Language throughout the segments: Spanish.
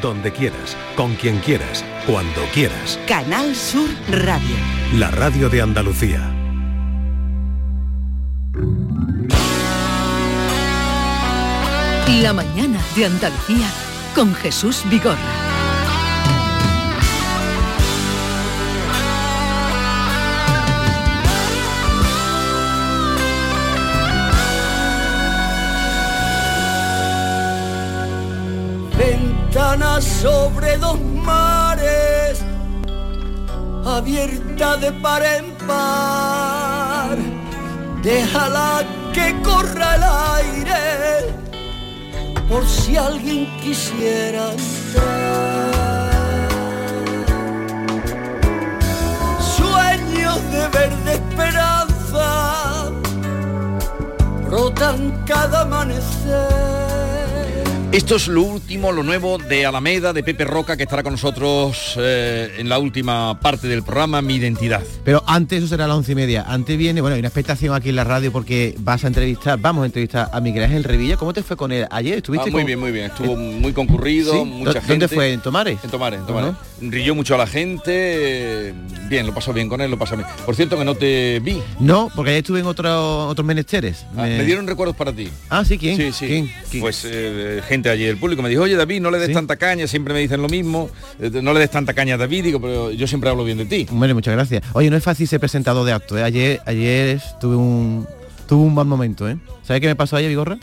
donde quieras, con quien quieras, cuando quieras. Canal Sur Radio. La radio de Andalucía. La mañana de Andalucía con Jesús Vigorra. Ventana sobre dos mares, abierta de par en par. Déjala que corra el aire, por si alguien quisiera entrar. Sueños de verde esperanza brotan cada amanecer. Esto es lo último, lo nuevo de Alameda, de Pepe Roca, que estará con nosotros eh, en la última parte del programa, Mi Identidad. Pero antes, eso será a las once y media. Antes viene, bueno, hay una expectación aquí en la radio porque vas a entrevistar, vamos a entrevistar a Miguel Ángel Revilla. ¿Cómo te fue con él ayer? ¿Estuviste Ah, muy con- bien, muy bien. Estuvo muy concurrido, ¿Sí? mucha ¿Dó- gente. ¿Dónde fue? ¿En Tomares? En Tomares, en Tomares. Ajá. Rilló mucho a la gente. eh, Bien, lo pasó bien con él, lo pasó bien. Por cierto, que no te vi. No, porque ayer estuve en otro- otros menesteres. Ah, me... dieron recuerdos para ti. Ah, sí, ¿quién? Sí, sí. ¿Quién? ¿Quién? Pues eh, gente allí del público me dijo, oye David, no le des ¿Sí? tanta caña, siempre me dicen lo mismo, eh, no le des tanta caña a David, digo, pero yo siempre hablo bien de ti. Bueno, muchas gracias. Oye, no es fácil ser presentador de acto. ¿eh? Ayer, ayer tuve un tuve un mal momento, ¿eh? ¿Sabes qué me pasó ayer, Vigorra?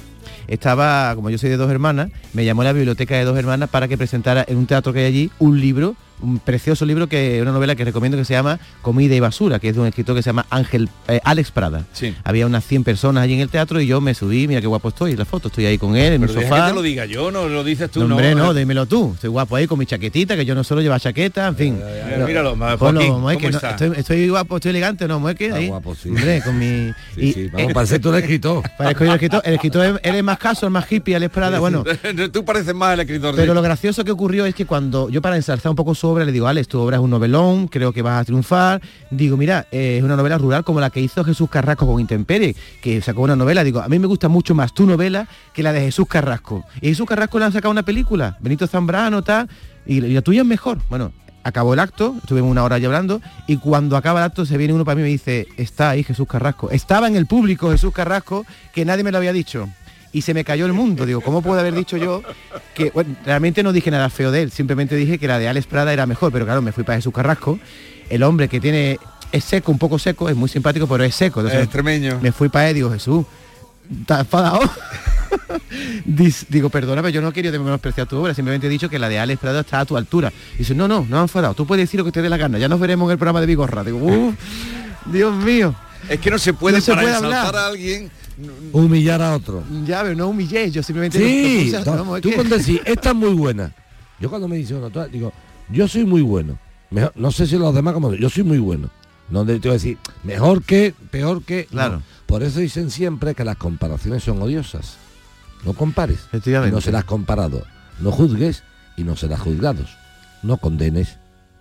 Estaba, como yo soy de dos hermanas, me llamó a la biblioteca de dos hermanas para que presentara en un teatro que hay allí un libro, un precioso libro que una novela que recomiendo que se llama Comida y basura, que es de un escritor que se llama Ángel eh, Alex Prada. Sí. Había unas 100 personas allí en el teatro y yo me subí, mira qué guapo estoy, la foto, estoy ahí con él en Pero un deja sofá. que te lo diga yo, no lo dices tú, No, no. hombre, no, eh. dímelo tú. Estoy guapo ahí con mi chaquetita, que yo no solo llevo chaqueta, en fin. eh, míralo, ma- Ponlo, Joaquín, mueque, ¿cómo no, está? estoy, estoy guapo, estoy elegante, ¿no? Mueque, Está ahí. guapo, sí. Hombre, con mi... Sí, y- sí, vamos, eh, parece tú el escritor. parezco yo el escritor. El escritor es- él es más caso, el más hippie, Alex Prada, bueno... tú pareces más el escritor. Pero lo gracioso que ocurrió es que cuando yo para ensalzar un poco obra le digo, Alex, tu obra es un novelón, creo que vas a triunfar. Digo, mira, eh, es una novela rural como la que hizo Jesús Carrasco con Intemperie, que sacó una novela. Digo, a mí me gusta mucho más tu novela que la de Jesús Carrasco. Y Jesús Carrasco le han sacado una película, Benito Zambrano, tal, y, y la tuya es mejor. Bueno, acabó el acto, estuvimos una hora ya hablando, y cuando acaba el acto se viene uno para mí y me dice, está ahí Jesús Carrasco. Estaba en el público Jesús Carrasco, que nadie me lo había dicho y se me cayó el mundo. Digo, ¿cómo puedo haber dicho yo que bueno, realmente no dije nada feo de él, simplemente dije que la de Alex Prada era mejor, pero claro, me fui para Jesús Carrasco, el hombre que tiene es seco, un poco seco, es muy simpático, pero es seco. Entonces, Es extremeño. Me fui para él, digo, Jesús, ¿estás enfadado? Digo, perdona, pero yo no quería menospreciar tu obra, simplemente he dicho que la de Alex Prada está a tu altura. Dice, no, no, no han enfadado, tú puedes decir lo que te dé la gana, ya nos veremos en el programa de Vigorra. Digo, "Uf, Dios mío. Es que no se puede, No se puede a alguien. Humillar a otro. Ya, pero no humillé, yo simplemente... Sí, no, vamos, tú que- cuando decís, esta es muy buena. Yo cuando me dicen, "No, digo, yo soy muy bueno. Mejor- no sé si los demás como yo soy muy bueno. No te voy a decir, mejor que, peor que. Claro. no. Por eso dicen siempre que las comparaciones son odiosas. No compares. No serás comparado. No juzgues y no serás juzgados. No condenes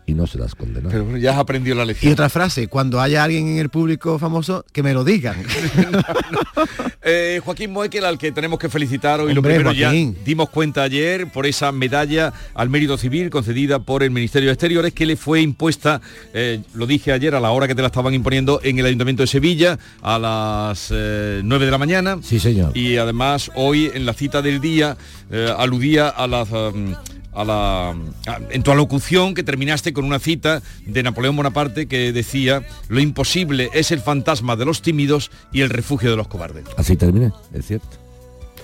y no serás condenado. Pero bueno, ya has aprendido la Y lección. otra frase, cuando haya alguien en el público famoso, que me lo digan. Eh, Joaquín Moekel, al que tenemos que felicitar hoy, lo primero Joaquín. ya dimos cuenta ayer por esa medalla al mérito civil concedida por el Ministerio de Exteriores que le fue impuesta, eh, lo dije ayer a la hora que te la estaban imponiendo en el Ayuntamiento de Sevilla a las eh, 9 de la mañana. Sí, señor. Y además hoy en la cita del día eh, aludía a las... um, a la, a- en tu alocución que terminaste con una cita de Napoleón Bonaparte que decía lo imposible es el fantasma de los tímidos y el refugio de los cobardes. Así terminé, es cierto.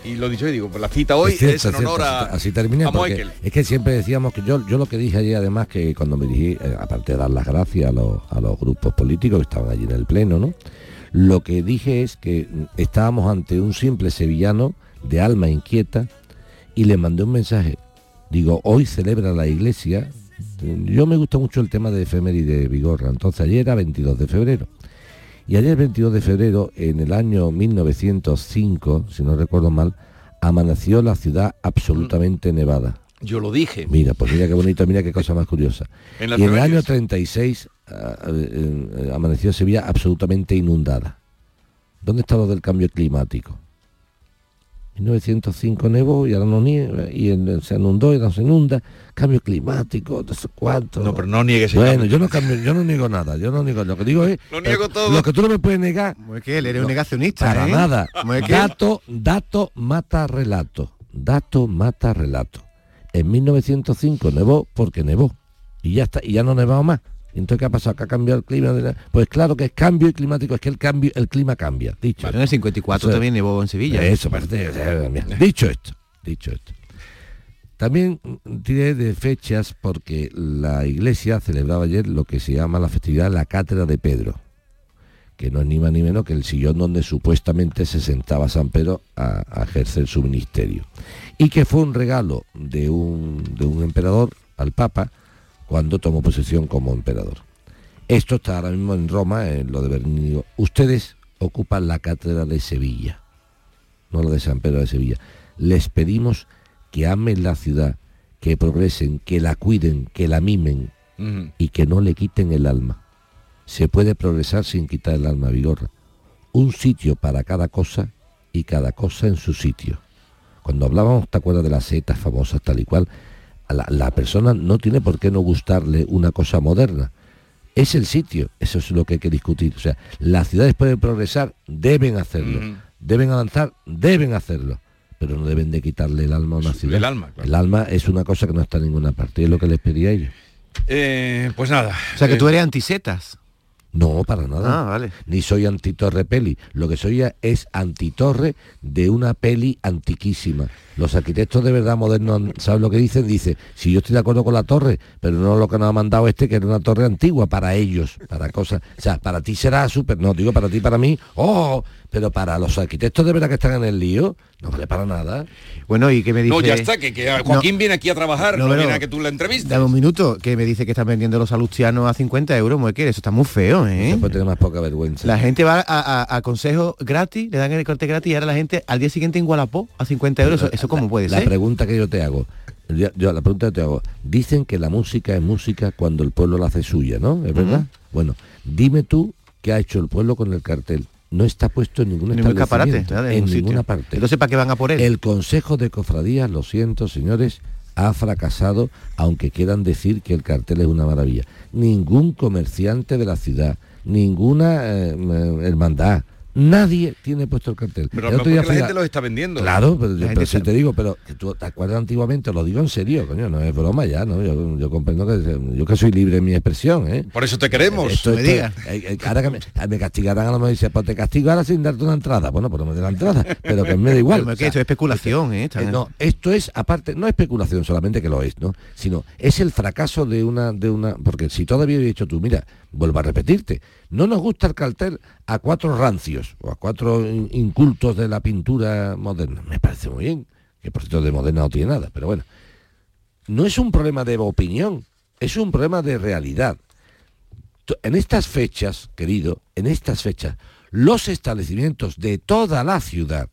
Y lo dicho y digo, pues la cita hoy es, cierto, en cierto, honor a, así, terminé a porque Moekel. es que siempre decíamos que yo yo lo que dije ayer además que cuando me dirigí eh, aparte de dar las gracias a los, a los grupos políticos que estaban allí en el pleno no lo que dije es que mm, estábamos ante un simple sevillano de alma inquieta y le mandé un mensaje digo hoy celebra la iglesia yo me gusta mucho el tema de efeméride de Vigorra entonces ayer era 22 de febrero y ayer 22 de febrero, en el año 1905, si no recuerdo mal, amaneció la ciudad absolutamente nevada. Yo lo dije. Mira, pues mira qué bonito, mira qué cosa más curiosa. En y en el año efemérides. 36 ah, eh, eh, amaneció Sevilla absolutamente inundada. ¿Dónde está lo del cambio climático? 1905 nevó y ahora no nieva, y en- se inundó y ahora se inunda, cambio climático, no sé cuánto. No, pero no niegues el Bueno, yo no cambio, yo no niego nada, yo no niego, lo que digo es Lo niego eh, todo. Lo que tú no me puedes negar ¿Cómo es que él eres un negacionista? para ¿eh? nada. Dato, dato mata relato. Dato mata relato. En 1905 nevó porque nevó. Y ya está, y ya no nevado más. ¿Y entonces qué ha pasado? ¿Que ha cambiado el clima? Pues claro que es cambio climático, es que el cambio, el clima cambia. Dicho. Bueno, en el 54 Eso- también nevó en Sevilla. Eso, parece- Dicho esto, dicho esto. También diré de fechas porque la iglesia celebraba ayer lo que se llama la festividad de la Cátedra de Pedro, que no es ni más ni menos que el sillón donde supuestamente se sentaba San Pedro a, a ejercer su ministerio. Y que fue un regalo de un, de un emperador al Papa cuando tomó posesión como emperador. Esto está ahora mismo en Roma, en lo de Bernino. Ustedes ocupan la cátedra de Sevilla, no la de San Pedro de Sevilla. Les pedimos que amen la ciudad, que progresen, que la cuiden, que la mimen y que no le quiten el alma. Se puede progresar sin quitar el alma, Vigorra. Un sitio para cada cosa y cada cosa en su sitio. Cuando hablábamos, ¿te acuerdas de las setas famosas tal y cual? A La, la persona no tiene por qué no gustarle una cosa moderna. Es el sitio, eso es lo que hay que discutir. O sea, las ciudades pueden progresar, deben hacerlo. Deben avanzar, deben hacerlo. Pero no deben de quitarle el alma a una ciudad. el alma, claro. El alma es una cosa que no está en ninguna parte. Es lo que les pedí a ellos. Eh, pues nada. O sea que Eh, tú eres antisetas. No, para nada. Ah, vale. Ni soy antitorre peli. Lo que soy es antitorre de una peli antiquísima. Los arquitectos de verdad modernos, ¿sabes lo que dicen? Dice, si yo estoy de acuerdo con la torre, pero no lo que nos ha mandado este, que era una torre antigua para ellos, para cosas. O sea, para ti será súper, no digo para ti, para mí, oh, pero para los arquitectos de verdad que están en el lío, no vale para nada. Bueno, ¿y qué me dice? No, ya está, que, que Joaquín viene aquí a trabajar, no, no, viene a que tú la entrevistes. Dame un minuto, que me dice que están vendiendo los salustianos a 50 euros, Mueque, eso está muy feo, ¿eh? Después tener más poca vergüenza. La gente va a, a- a consejos gratis, le dan el corte gratis y ahora la gente al día siguiente en Gualapó a 50 euros. ¿Eso, eso cómo puede La ser? pregunta que yo te hago, yo, yo la pregunta que te hago, dicen que la música es música cuando el pueblo la hace suya, ¿no? ¿Es verdad? Bueno, dime tú qué ha hecho el pueblo con el cartel. No está puesto en ningún Ningún escaparate, en ninguna parte. Entonces, ¿para qué van a por él? El Consejo de Cofradías, lo siento, señores, ha fracasado, aunque quieran decir que el cartel es una maravilla. Ningún comerciante de la ciudad, ninguna eh, hermandad, nadie tiene puesto el cartel. Pero El no otro día porque la fui a- gente los está vendiendo. Claro, pero, yo- gente pero si sabe. te digo, pero que tú te acuerdas antiguamente, lo digo en serio, coño, no es broma ya, ¿no? Yo, yo comprendo que yo que soy libre en mi expresión, ¿eh? Por eso te queremos. Esto, me esto- diga. eh, eh, ahora que me, me castigarán a lo mejor dice, pues te castigo ahora sin darte una entrada. Bueno, pues no me dé la entrada, pero que me da igual. Pero, O ¿qué? sea, Esto es especulación, ¿eh? Están- eh, no, esto es aparte, no especulación solamente que lo es, ¿no? Sino es el fracaso de una, de una, porque si todavía había dicho tú, mira, vuelvo a repetirte, no nos gusta el cartel a cuatro rancios o a cuatro in- incultos de la pintura moderna. Me parece muy bien, que por cierto de moderna no tiene nada, pero bueno. No es un problema de opinión, es un problema de realidad. En estas fechas, querido, en estas fechas, los establecimientos de toda la ciudad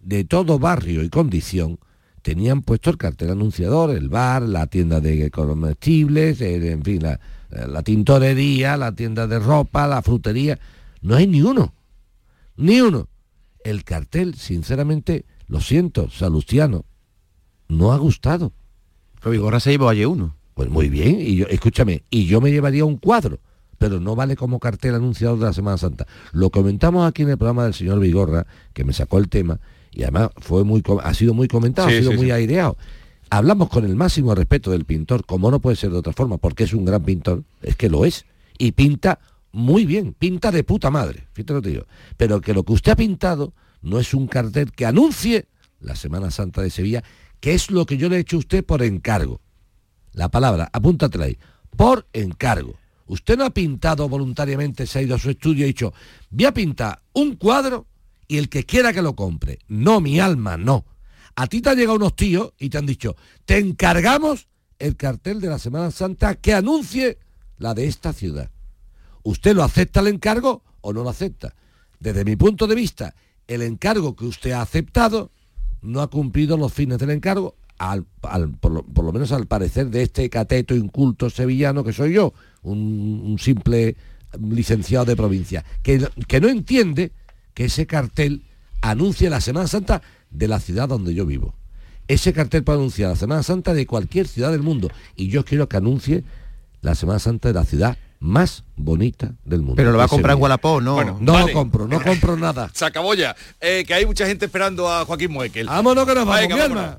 de todo barrio y condición tenían puesto el cartel anunciador, el bar, la tienda de comestibles, en fin, la, la tintorería, la tienda de ropa, la frutería. No hay ni uno, ni uno. El cartel, sinceramente, lo siento, Salustiano, no ha gustado. Pero Vigorra se llevó ayer uno. Pues muy bien, y yo, escúchame, y yo me llevaría un cuadro, pero no vale como cartel anunciador de la Semana Santa. Lo comentamos aquí en el programa del señor Vigorra, que me sacó el tema, y además fue muy ha sido muy comentado, Sí, ha sido sí, muy sí. aireado. Hablamos con el máximo respeto del pintor, como no puede ser de otra forma, porque es un gran pintor, es que lo es, y pinta muy bien, pinta de puta madre, fíjate lo que digo. Pero que lo que usted ha pintado no es un cartel que anuncie la Semana Santa de Sevilla, que es lo que yo le he hecho a usted por encargo la palabra, apúntatela ahí, por encargo. Usted no ha pintado voluntariamente, se ha ido a su estudio y ha dicho, voy a pintar un cuadro y el que quiera que lo compre. No, mi alma, no. A ti te han llegado unos tíos y te han dicho, te encargamos el cartel de la Semana Santa que anuncie la de esta ciudad. ¿Usted lo acepta el encargo o no lo acepta? Desde mi punto de vista, el encargo que usted ha aceptado no ha cumplido los fines del encargo, al- al- por, lo, menos al parecer de este cateto inculto sevillano que soy yo, un, un simple licenciado de provincia, que, que no entiende que ese cartel anuncie la Semana Santa de la ciudad donde yo vivo. Ese cartel puede anunciar la Semana Santa de cualquier ciudad del mundo. Y yo quiero que anuncie la Semana Santa de la ciudad más bonita del mundo. Pero lo va a comprar en. Wallapop, ¿no? Bueno, No Vale. lo compro, no compro nada. Se acabó ya. Eh, que hay mucha gente esperando a Joaquín Moekel. Vámonos que nos vamos, Venga, mi vámonos. alma.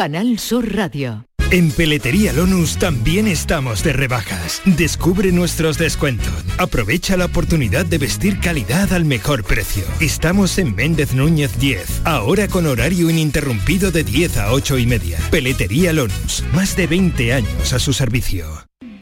Canal Sur Radio. En Peletería Lonus también estamos de rebajas. Descubre nuestros descuentos. Aprovecha la oportunidad de vestir calidad al mejor precio. Estamos en Méndez Núñez 10, ahora con horario ininterrumpido de 10 a 8 y media. Peletería Lonus, más de 20 años a su servicio.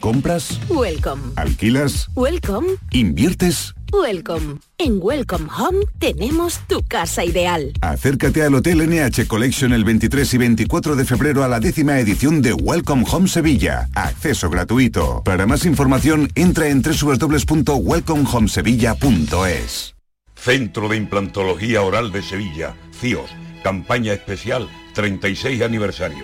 ¿Compras? Welcome. ¿Alquilas? Welcome. ¿Inviertes? Welcome. En Welcome Home tenemos tu casa ideal. Acércate al Hotel NH Collection el 23 y 24 de febrero a la décima edición de Welcome Home Sevilla. Acceso gratuito. Para más información, entra en www.welcomehomesevilla.es. Centro de Implantología Oral de Sevilla, CIOS, campaña especial 36 aniversario.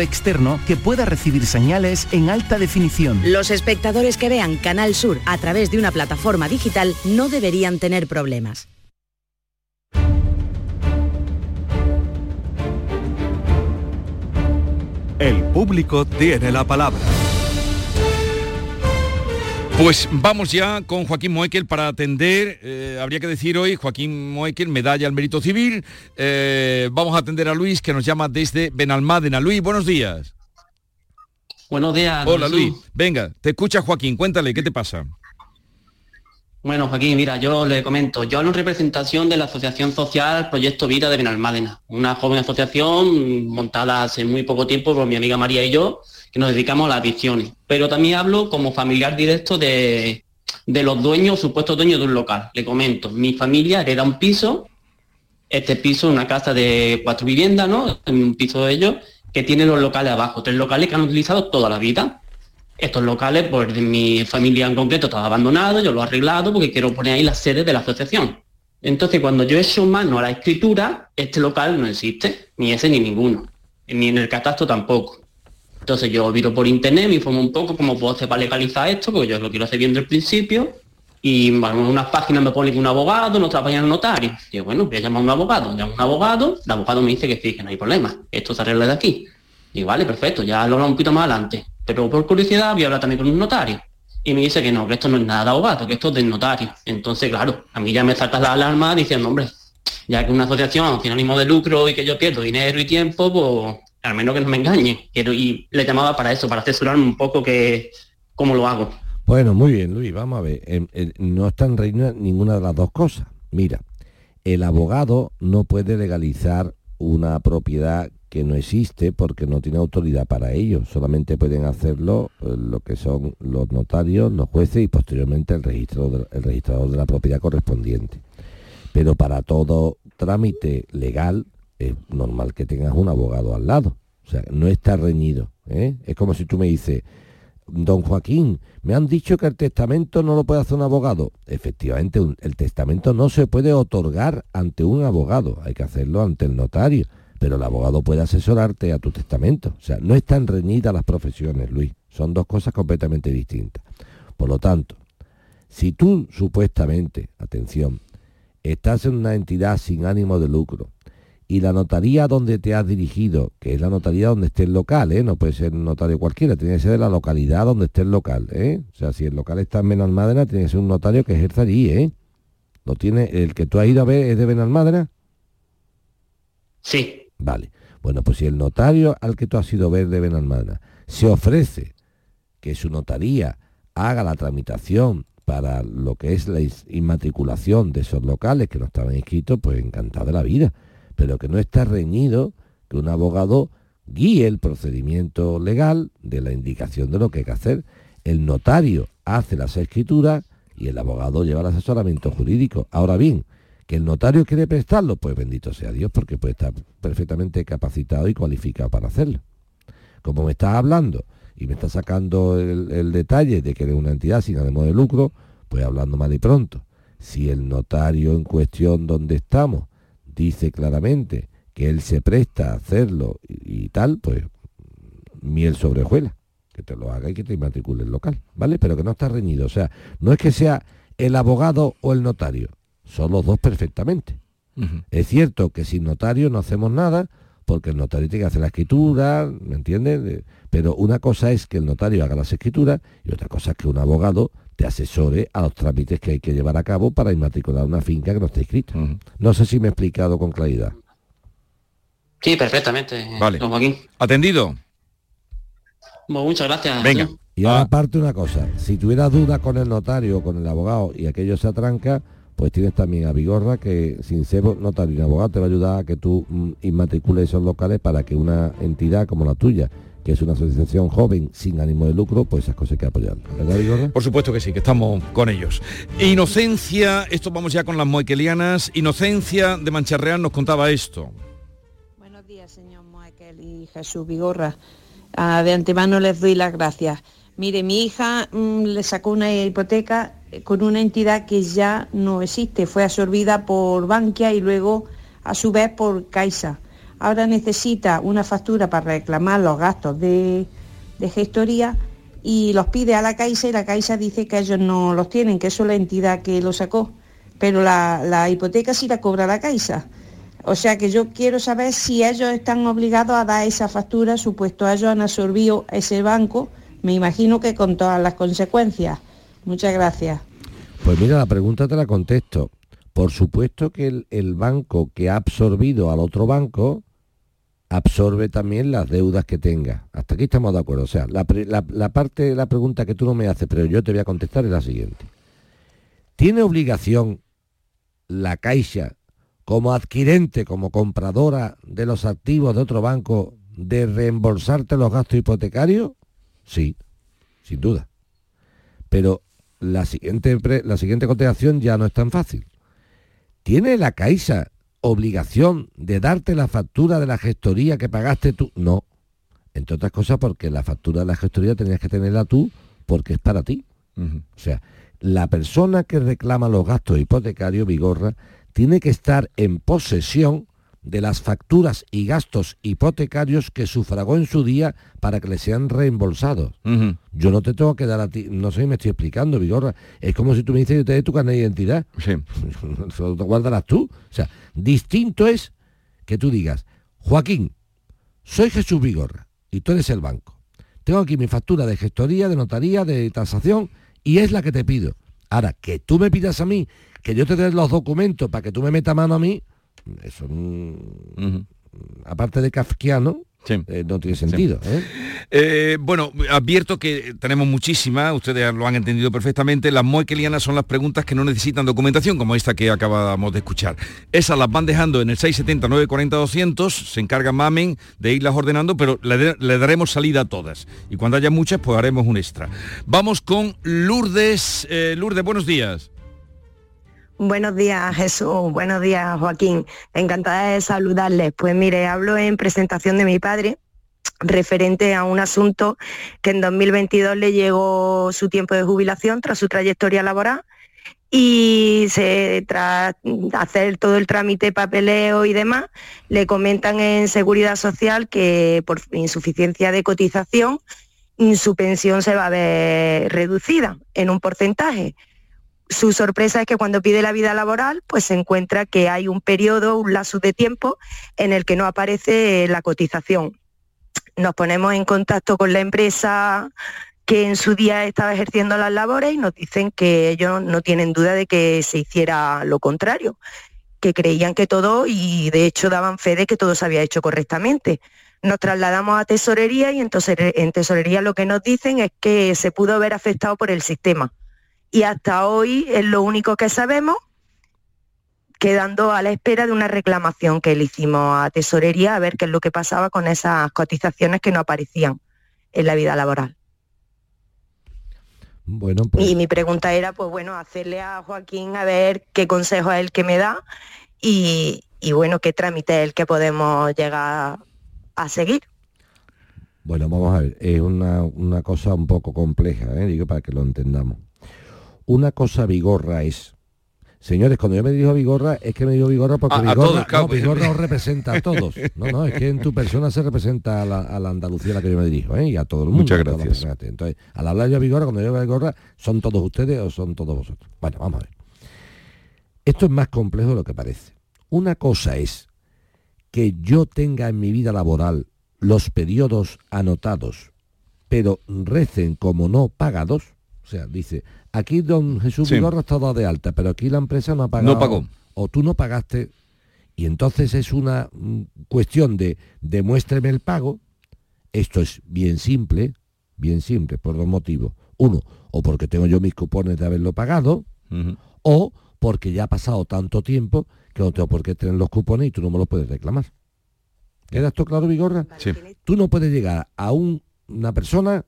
externo que pueda recibir señales en alta definición. Los espectadores que vean Canal Sur a través de una plataforma digital no deberían tener problemas. El público tiene la palabra. Pues vamos ya con Joaquín Moekel para atender, eh, habría que decir hoy, Joaquín Moekel, medalla al mérito civil. Eh, vamos a atender a Luis, que nos llama desde Benalmádena. Luis, buenos días. Buenos días. Hola Jesús. Luis, venga, te escucha Joaquín, cuéntale, ¿qué te pasa? Bueno, Joaquín, mira, yo le comento, yo hablo en representación de la Asociación Social Proyecto Vida de Benalmádena, una joven asociación montada hace muy poco tiempo por mi amiga María y yo, que nos dedicamos a las adicciones. Pero también hablo como familiar directo de, de los dueños, supuestos dueños de un local. Le comento, mi familia hereda un piso, este piso, una casa de cuatro viviendas, ¿no? Un piso de ellos, que tiene los locales abajo, tres locales que han utilizado toda la vida. Estos locales, pues de mi familia en concreto, estaba abandonado, yo lo he arreglado porque quiero poner ahí la sede de la asociación. Entonces, cuando yo he hecho mano a la escritura, este local no existe, ni ese ni ninguno, ni en el catastro tampoco. Entonces yo viro por internet, me informo un poco cómo puedo hacer para legalizar esto, porque yo lo quiero hacer bien desde el principio, y en unas páginas me pone que un abogado, en otras páginas un notario. Digo, bueno, voy a llamar a un abogado, llamo a un abogado, el abogado me dice que sí, que no hay problema, esto se arregla de aquí. Digo, vale, perfecto, ya lo hablamos un poquito más adelante. Pero por curiosidad voy a hablar también con un notario. Y me dice que no, que esto no es nada de abogado, que esto es del notario. Entonces, claro, a mí ya me salta la alarma diciendo, hombre, ya que una asociación sin ánimo de lucro y que yo pierdo dinero y tiempo, pues al menos que no me engañe. Quiero, y le llamaba para eso, para asesorarme un poco que cómo lo hago. Bueno, muy bien, Luis, vamos a ver. No está en reina ninguna de las dos cosas. Mira, el abogado no puede legalizar una propiedad que no existe porque no tiene autoridad para ello. Solamente pueden hacerlo eh, lo que son los notarios, los jueces y posteriormente el, registro de- el registrador de la propiedad correspondiente. Pero para todo trámite legal es normal que tengas un abogado al lado. O sea, no está reñido. ¿eh? Es como si tú me dices, don Joaquín, me han dicho que el testamento no lo puede hacer un abogado. Efectivamente, el testamento no se puede otorgar ante un abogado, hay que hacerlo ante el notario, pero el abogado puede asesorarte a tu testamento. O sea, no están reñidas las profesiones, Luis, son dos cosas completamente distintas. Por lo tanto, si tú supuestamente, atención, estás en una entidad sin ánimo de lucro y la notaría donde te has dirigido, que es la notaría donde esté el local, ¿eh? no puede ser un notario cualquiera, tiene que ser de la localidad donde esté el local. ¿eh? O sea, si el local está en Benalmádena, tiene que ser un notario que ejerza allí. ¿eh? ¿Lo tiene, ¿El que tú has ido a ver es de Benalmádena? Sí. Vale. Bueno, pues si el notario al que tú has ido a ver de Benalmádena se ofrece que su notaría haga la tramitación para lo que es la inmatriculación de esos locales que no estaban inscritos, pues encantado de la vida. Pero que no está reñido que un abogado guíe el procedimiento legal de la indicación de lo que hay que hacer. El notario hace las escrituras y el abogado lleva el asesoramiento jurídico. Ahora bien, que el notario quiere prestarlo, pues bendito sea Dios, porque puede estar perfectamente capacitado y cualificado para hacerlo. Como me estás hablando y me estás sacando el, detalle de que eres una entidad sin ánimo de lucro, pues hablando mal y pronto. Si el notario en cuestión donde estamos dice claramente que él se presta a hacerlo y, tal, pues miel sobre hojuelas, que te lo haga y que te inmatricule el local, ¿vale? Pero que no está reñido, o sea, no es que sea el abogado o el notario, son los dos perfectamente. Es cierto que sin notario no hacemos nada, porque el notario tiene que hacer la escritura, ¿me entiendes? De- Pero una cosa es que el notario haga las escrituras y otra cosa es que un abogado te asesore a los trámites que hay que llevar a cabo para inmatricular una finca que no está inscrita. No sé si me he explicado con claridad. Sí, perfectamente. Vale. Don Joaquín. ¿Atendido? Bueno, muchas gracias. Venga. Y ahora aparte una cosa, si tuvieras dudas con el notario o con el abogado y aquello se atranca, pues tienes también a Vigorra que sin ser notario ni abogado te va a ayudar a que tú mm, inmatricules esos locales para que una entidad como la tuya, que es una asociación joven sin ánimo de lucro, pues esas cosas hay que apoyar. ¿Verdad, Vigorra? Por supuesto que sí, que estamos con ellos. Inocencia, esto vamos ya con las moequelianas. Inocencia de Mancharreal nos contaba esto. Buenos días, señor Moekel y Jesús Vigorra. Ah, de antemano les doy las gracias. Mire, mi hija mm, le sacó una hipoteca con una entidad que ya no existe. Fue absorbida por Bankia y luego, a su vez, por Caixa. Ahora necesita una factura para reclamar los gastos de, de gestoría y los pide a la Caixa y la Caixa dice que ellos no los tienen, que eso es la entidad que lo sacó. Pero la, la hipoteca sí la cobra la Caixa. O sea que yo quiero saber si ellos están obligados a dar esa factura, supuesto ellos han absorbido ese banco, me imagino que con todas las consecuencias. Muchas gracias. Pues mira, la pregunta te la contesto. Por supuesto que el, banco que ha absorbido al otro banco absorbe también las deudas que tenga. Hasta aquí estamos de acuerdo. O sea, la- la parte de la pregunta que tú no me haces, pero yo te voy a contestar es la siguiente. ¿Tiene obligación la Caixa como adquirente, como compradora de los activos de otro banco, de reembolsarte los gastos hipotecarios? Sí, sin duda. Pero la siguiente, la siguiente ya no es tan fácil. ¿Tiene la Caixa obligación de darte la factura de la gestoría que pagaste tú? No. Entre otras cosas porque la factura de la gestoría tenías que tenerla tú porque es para ti. O sea, la persona que reclama los gastos hipotecarios, Vigorra, tiene que estar en posesión de las facturas y gastos hipotecarios que sufragó en su día para que le sean reembolsados. Yo no te tengo que dar a ti, no sé si me estoy explicando, Vigorra. Es como si tú me dices, yo te doy tu carnet de identidad. Solo te guardarás tú. O sea, distinto es que tú digas, Joaquín, soy Jesús Vigorra y tú eres el banco. Tengo aquí mi factura de gestoría, de notaría, de tasación y es la que te pido. Ahora, que tú me pidas a mí, que yo te dé los documentos para que tú me metas mano a mí, eso, mm, aparte de kafkiano, Eh, no tiene sentido. ¿eh? Eh, bueno, advierto que tenemos muchísimas, ustedes lo han entendido perfectamente. Las moequelianas son las preguntas que no necesitan documentación, como esta que acabamos de escuchar. Esas las van dejando en el 670 940 200, se encarga Mamen de irlas ordenando, pero le, le daremos salida a todas. Y cuando haya muchas, pues haremos un extra. Vamos con Lourdes. Lourdes, buenos días. Buenos días, Jesús. Buenos días, Joaquín. Encantada de saludarles. Pues mire, hablo en presentación de mi padre referente a un asunto que en 2022 le llegó su tiempo de jubilación tras su trayectoria laboral y se, tras hacer todo el trámite papeleo y demás, le comentan en Seguridad Social que por insuficiencia de cotización su pensión se va a ver reducida en un porcentaje su sorpresa es que cuando pide la vida laboral, pues se encuentra que hay un periodo, un lazo de tiempo en el que no aparece la cotización. Nos ponemos en contacto con la empresa que en su día estaba ejerciendo las labores y nos dicen que ellos no tienen duda de que se hiciera lo contrario, que creían que todo y de hecho daban fe de que todo se había hecho correctamente. Nos trasladamos a tesorería y entonces en tesorería lo que nos dicen es que se pudo ver afectado por el sistema y hasta hoy es lo único que sabemos, quedando a la espera de una reclamación que le hicimos a Tesorería a ver qué es lo que pasaba con esas cotizaciones que no aparecían en la vida laboral. Bueno, pues Y mi pregunta era, pues bueno, hacerle a Joaquín a ver qué consejo es el que me da y, y bueno, qué trámite es el que podemos llegar a seguir. Bueno, vamos a ver, es una, una cosa un poco compleja, ¿eh? digo, para que lo entendamos. Una cosa vigorra es. Señores, cuando yo me digo vigorra, es que me digo vigorra porque A- a vigorra, todos, no, vigorra os representa a todos. No, no, es que en tu persona se representa a la, a la Andalucía a la que yo me dirijo, ¿eh? y a todo el mundo. Muchas a gracias. Entonces, al hablar yo de vigorra, cuando yo digo vigorra, ¿son todos ustedes o son todos vosotros? Bueno, vamos a ver. Esto es más complejo de lo que parece. Una cosa es que yo tenga en mi vida laboral los periodos anotados, pero recen como no pagados. O sea, dice, aquí don Jesús Sí. Vigorra está dado de alta, pero aquí la empresa no ha pagado. No pagó. O tú no pagaste. Y entonces es una mm, cuestión de demuéstreme el pago. Esto es bien simple, bien simple, por dos motivos. Uno, o porque tengo yo mis cupones de haberlo pagado, o porque ya ha pasado tanto tiempo que no tengo por qué tener los cupones y tú no me los puedes reclamar. ¿Queda esto claro, Vigorra? Sí. Tú no puedes llegar a un- una persona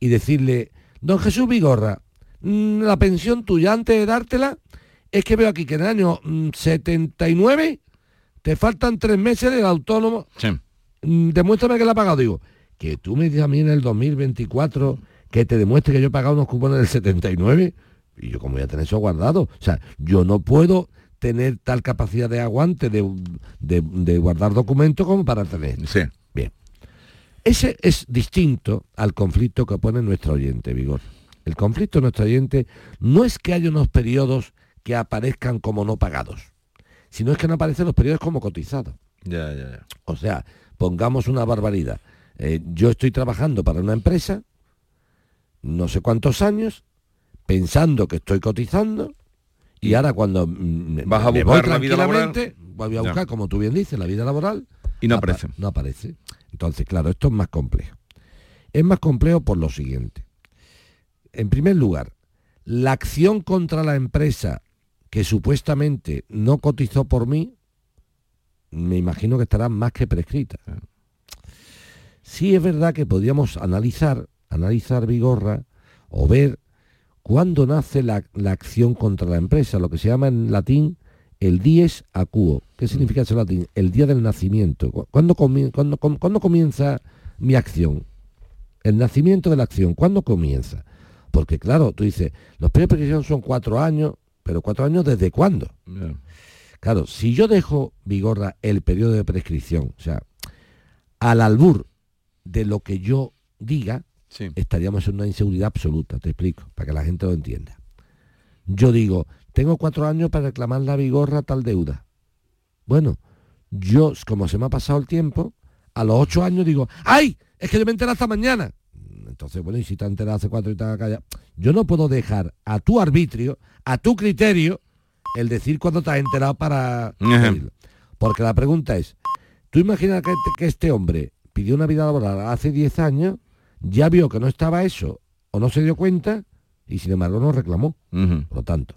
y decirle, don Jesús Vigorra, la pensión tuya antes de dártela, es que veo aquí que en el año mm, 79 te faltan tres meses del autónomo. Mm, Demuéstrame que la ha pagado. Digo, que tú me dices a mí en el 2024 que te demuestre que yo he pagado unos cupones del 79 y yo como voy a tener eso guardado. O sea, yo no puedo tener tal capacidad de aguante de, de- de guardar documentos como para tener. Bien. Ese es distinto al conflicto que pone nuestro oyente, Vigor. El conflicto de nuestro oyente no es que haya unos periodos que aparezcan como no pagados, sino es que no aparecen los periodos como cotizados. Ya, ya, ya. O sea, pongamos una barbaridad. Eh, yo estoy trabajando para una empresa, no sé cuántos años, pensando que estoy cotizando, y ahora cuando mm, Vas a me buscar voy la vida laboral. voy a buscar, como tú bien dices, la vida laboral. Y no apa- aparece. No aparece. Entonces, claro, esto es más complejo. Es más complejo por lo siguiente. En primer lugar, la acción contra la empresa que supuestamente no cotizó por mí, me imagino que estará más que prescrita. Sí es verdad que podríamos analizar, analizar Vigorra, o ver cuándo nace la, la acción contra la empresa, lo que se llama en latín el dies acuo. ¿Qué significa eso en latín? El día del nacimiento. ¿Cu- ¿Cuándo, cuándo comienza mi acción? El nacimiento de la acción, ¿cuándo comienza? Porque claro, tú dices, los periodos de prescripción son cuatro años, pero cuatro años desde cuándo? Claro, si yo dejo, Vigorra, el periodo de prescripción, o sea, al albur de lo que yo diga, estaríamos en una inseguridad absoluta, te explico, para que la gente lo entienda. Yo digo, tengo cuatro años para reclamar la Vigorra tal deuda. Bueno, yo, como se me ha pasado el tiempo, a los ocho años digo, ¡ay! Es que yo me enteré hasta mañana. Entonces, bueno, y si te has enterado hace cuatro y te has callado. Yo no puedo dejar a tu arbitrio, a tu criterio, el decir cuándo te has enterado para... pedirlo. Porque la pregunta es, tú imaginas que, que este hombre pidió una vida laboral hace 10 años, ya vio que no estaba eso o no se dio cuenta y sin embargo no reclamó. Por lo tanto,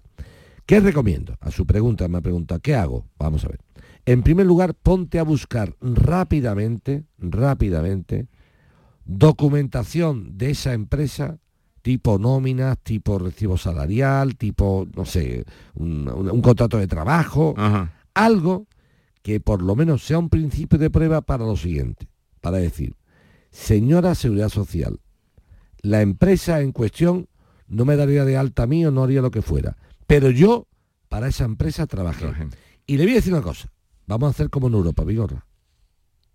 ¿qué recomiendo? A su pregunta me ha preguntado, ¿qué hago? Vamos a ver. En primer lugar, ponte a buscar rápidamente, rápidamente, documentación de esa empresa, tipo nóminas, tipo recibo salarial, tipo, no sé, un, un- un contrato de trabajo, algo que por lo menos sea un principio de prueba para lo siguiente, para decir, señora Seguridad Social, la empresa en cuestión no me daría de alta a mí o no haría lo que fuera, pero yo para esa empresa trabajé. Y le voy a decir una cosa, vamos a hacer como en Europa, Vigorra.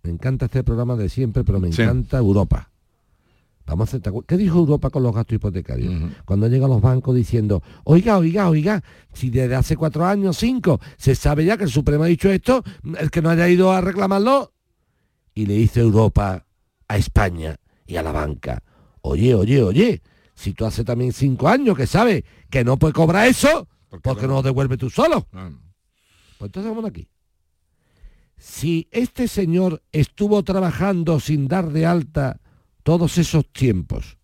Me encanta este programa de siempre, pero me Sí. encanta Europa. Vamos a hacer, ¿te acuer- ¿Qué dijo Europa con los gastos hipotecarios? Cuando llegan los bancos diciendo, oiga, oiga, oiga, si desde hace cuatro años, cinco, se sabe ya que el Supremo ha dicho esto, el que no haya ido a reclamarlo, y le dice Europa a España y a la banca, oye, oye, oye, si tú hace también cinco años que sabes que no puedes cobrar eso, ¿por qué no lo devuelves tú solo? Pues entonces vamos aquí. Si este señor estuvo trabajando sin dar de alta todos esos tiempos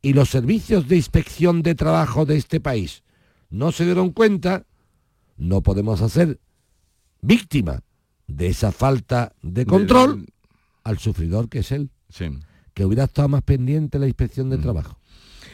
y los servicios de inspección de trabajo de este país no se dieron cuenta, no podemos hacer víctima de esa falta de control al sufridor que es él. Que hubiera estado más pendiente la inspección de trabajo.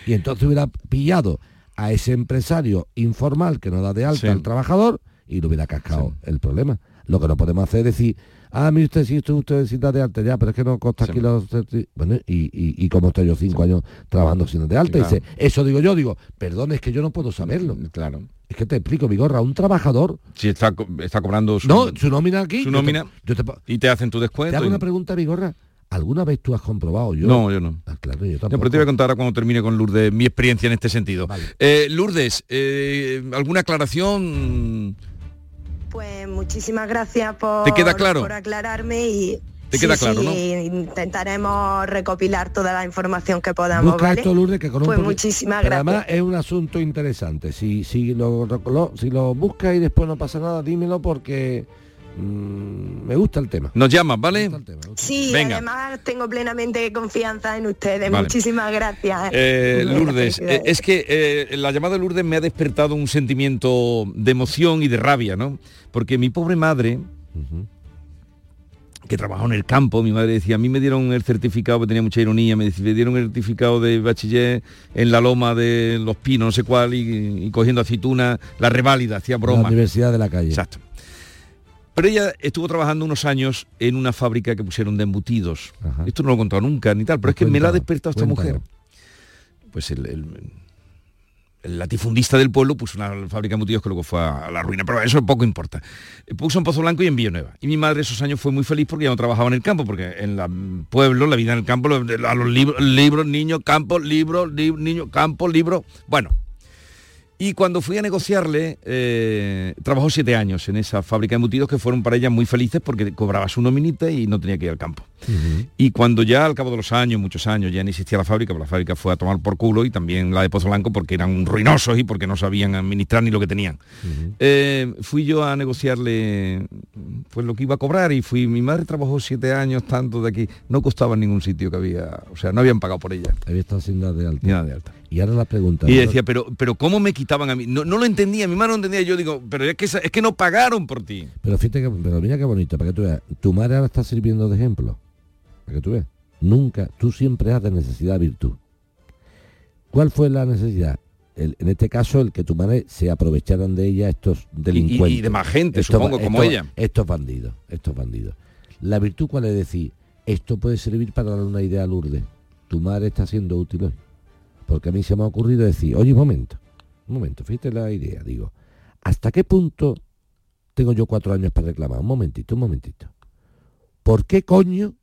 Y entonces hubiera pillado a ese empresario informal que no da de alta Sí. al trabajador y le hubiera cascado el problema. Lo que no podemos hacer es decir, ah, mire usted, si usted, usted dar de alta ya, pero es que no consta aquí los... certi-". Bueno, y, y, y como estoy yo cinco años trabajando sin de alta, Claro. dice, eso digo yo, digo, perdón, es que yo no puedo saberlo. Claro. Es que te explico, Vigorra, un trabajador... Si está, co- está cobrando su, No, su nómina aquí. su yo te- nómina yo te y te hacen tu Te descuento. hago y- una pregunta, Vigorra. ¿Alguna vez tú has comprobado yo? No, yo no. Ah, claro, yo No, tampoco. pero te voy a contar ahora cuando termine con Lourdes mi experiencia en este sentido. Eh, Lourdes, eh, ¿alguna aclaración? Pues muchísimas gracias por, ¿Te queda claro? por aclararme y Te queda sí, claro, sí, ¿no? intentaremos recopilar toda la información que podamos, Busca ¿vale? esto, Lourdes, que con un pues muchísimas Pero gracias. además es un asunto interesante. Si, si, lo, lo- si lo buscas y después no pasa nada, dímelo porque me gusta el tema. Nos llamas, ¿vale? Sí, Venga. además tengo plenamente confianza en ustedes. Vale. Muchísimas gracias. Eh, Muchas Lourdes, eh, es que eh, la llamada de Lourdes me ha despertado un sentimiento de emoción y de rabia, ¿no? Porque mi pobre madre, que trabajó en el campo, mi madre decía, a mí me dieron el certificado, que tenía mucha ironía, me, decía, me dieron el certificado de bachiller en la loma de los pinos, no sé cuál, y, y cogiendo aceituna, la reválida, hacía La broma. Universidad de la Calle. Exacto. Pero ella estuvo trabajando unos años en una fábrica que pusieron de embutidos. Esto no lo he contado nunca ni tal, pero es que me la ha despertado esta cuéntalo. mujer. Pues el, el- el latifundista del pueblo puso una fábrica de embutidos que luego fue a la ruina, pero eso poco importa. Puso en Pozo Blanco y en Villanueva. Y mi madre esos años fue muy feliz porque ya no trabajaba en el campo, porque en el pueblo, la vida en el campo, a los libros, libros, niños, campo, libros, li- niños, campo, libros. Bueno, y cuando fui a negociarle, eh, trabajó siete años en esa fábrica de embutidos que fueron para ella muy felices porque cobraba su nominita y no tenía que ir al campo. Y cuando ya al cabo de los años, muchos años, ya no existía la fábrica, pues la fábrica fue a tomar por culo y también la de Pozo Blanco porque eran ruinosos y porque no sabían administrar ni lo que tenían. Eh, fui yo a negociarle pues lo que iba a cobrar y fui, mi madre trabajó siete años tanto de aquí, no costaba en ningún sitio que había, o sea, no habían pagado por ella. Había estado sin dar de alta. Nada de alta. Y ahora la pregunta. Y decía, pero, pero ¿cómo me quitaban a mí? No, no lo entendía, mi madre no entendía. Yo digo, pero es que, es que no pagaron por ti. Pero fíjate que, pero mira qué bonito, para que tú veas. Tu madre ahora está sirviendo de ejemplo. Para que tú veas. Nunca, tú siempre has de necesidad virtud. ¿Cuál fue la necesidad? El- en este caso, el que tu madre se aprovecharan de ella estos delincuentes. y de más gente, Estos supongo, como estos- ella. Estos bandidos, estos bandidos. La virtud cuál es decir, esto puede servir para dar una idea a Lourdes. Tu madre está siendo útil hoy. Porque a mí se me ha ocurrido decir, oye, un momento, un momento, fíjate la idea, digo, ¿hasta qué punto tengo yo cuatro años para reclamar? Un momentito, un momentito. ¿Por qué coño?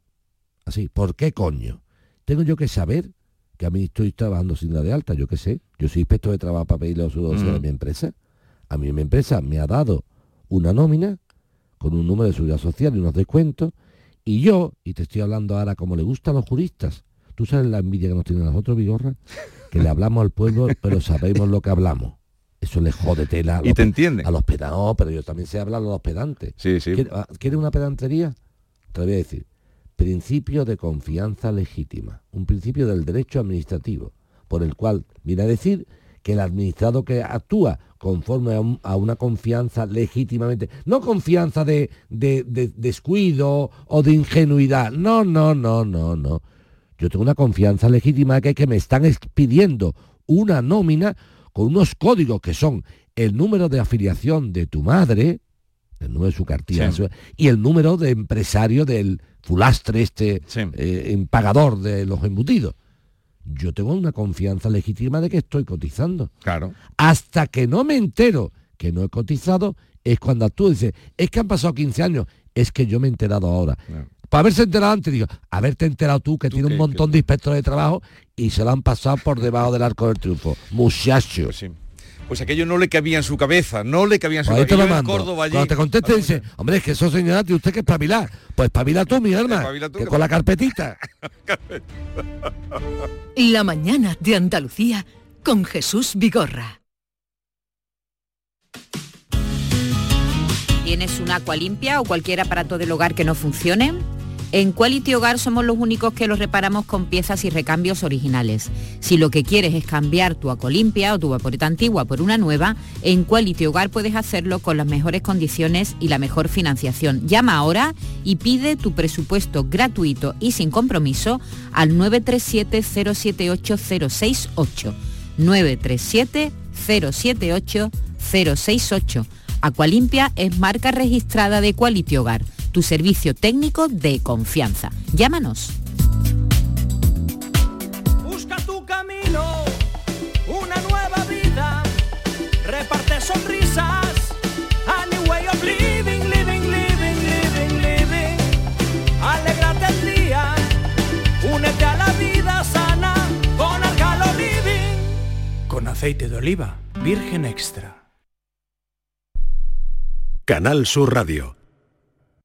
Así, ¿por qué coño? Tengo yo que saber que a mí estoy trabajando sin la de alta, yo qué sé. Yo soy inspector de trabajo para pedirle los sueldos Ujú. a mi empresa. A mí mi empresa me ha dado una nómina con un número de seguridad social y unos descuentos. Y yo, y te estoy hablando ahora como le gusta a los juristas, tú sabes la envidia que nos tienen nosotros, Vigorra, que le hablamos al pueblo, pero sabemos lo que hablamos. Eso le jode tela. a Y te pe- entiende. A los pedantes, pero yo también sé hablar a los pedantes. Sí, sí. ¿Quiere- ah, ¿Quieres una pedantería? Te lo voy a decir. principio de confianza legítima, un principio del derecho administrativo, por el cual viene a decir que el administrado que actúa conforme a, un- a una confianza legítimamente, no confianza de, de- de descuido o de ingenuidad, no, no, no, no, no. Yo tengo una confianza legítima que es que me están pidiendo una nómina con unos códigos que son el número de afiliación de tu madre, el número de su cartilla, Sí. y el número de empresario del fulastre este eh, en pagador de los embutidos. Yo tengo una confianza legítima de que estoy cotizando. Claro. Hasta que no me entero que no he cotizado, es cuando tú dices, es que han pasado 15 años, es que yo me he enterado ahora. Para haberse enterado antes, digo, haberte enterado tú que tiene un montón de inspectores de trabajo y se lo han pasado por debajo del arco del triunfo. Muchacho. Pues aquello no le cabía en su cabeza, no le cabía en su Pues ahí te cabeza. lo mando. Córdoba allí- Cuando te conteste dice, hombre, es que eso señora, tiene usted que espabilar. Pues espabila tú, mi alma, tú, que que- con la carpetita. La mañana de Andalucía con Jesús Vigorra. ¿Tienes un agua limpia o cualquier aparato del hogar que no funcione? En Quality Hogar somos los únicos que los reparamos con piezas y recambios originales. Si lo que quieres es cambiar tu limpia o tu vaporeta antigua por una nueva, en Quality Hogar puedes hacerlo con las mejores condiciones y la mejor financiación. Llama ahora y pide tu presupuesto gratuito y sin compromiso al 937 078 068. 937 078 068. Aqualimpia es marca registrada de Quality Hogar, tu servicio técnico de confianza. Llámanos. Busca tu camino, una nueva vida, reparte sonrisas, a new way of living, living, living, living, living. Alégrate el día, únete a la vida sana con Arcalo Living. Con aceite de oliva, virgen extra. Canal Sur Radio.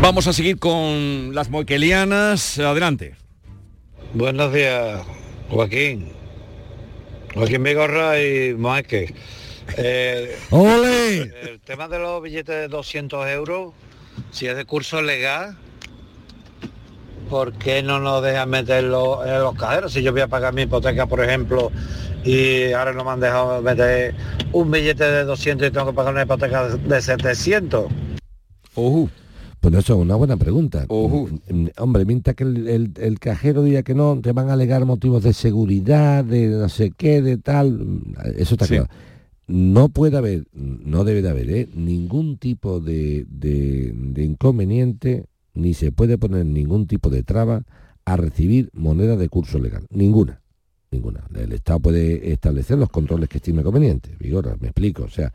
Vamos a seguir con las moquelianas. Adelante. Buenos días, Joaquín. Joaquín Vigorra y Moeque. Eh, ¡Ole! El tema de los billetes de 200 euros, si es de curso legal, ¿por qué no nos dejan meterlo en los cajeros? Si yo voy a pagar mi hipoteca, por ejemplo, y ahora no me han dejado meter un billete de 200 y tengo que pagar una hipoteca de 700. Pues eso es una buena pregunta. Mm, Hombre, mientras que el, el- el cajero diga que no, te van a alegar motivos de seguridad, de no sé qué, de tal, mm, eso está claro. No puede haber, no debe de haber ¿eh? ningún tipo de, de- de inconveniente, ni se puede poner ningún tipo de traba a recibir moneda de curso legal. Ninguna. Ninguna. El Estado puede establecer los controles que estime conveniente. Vigorra, me explico. O sea,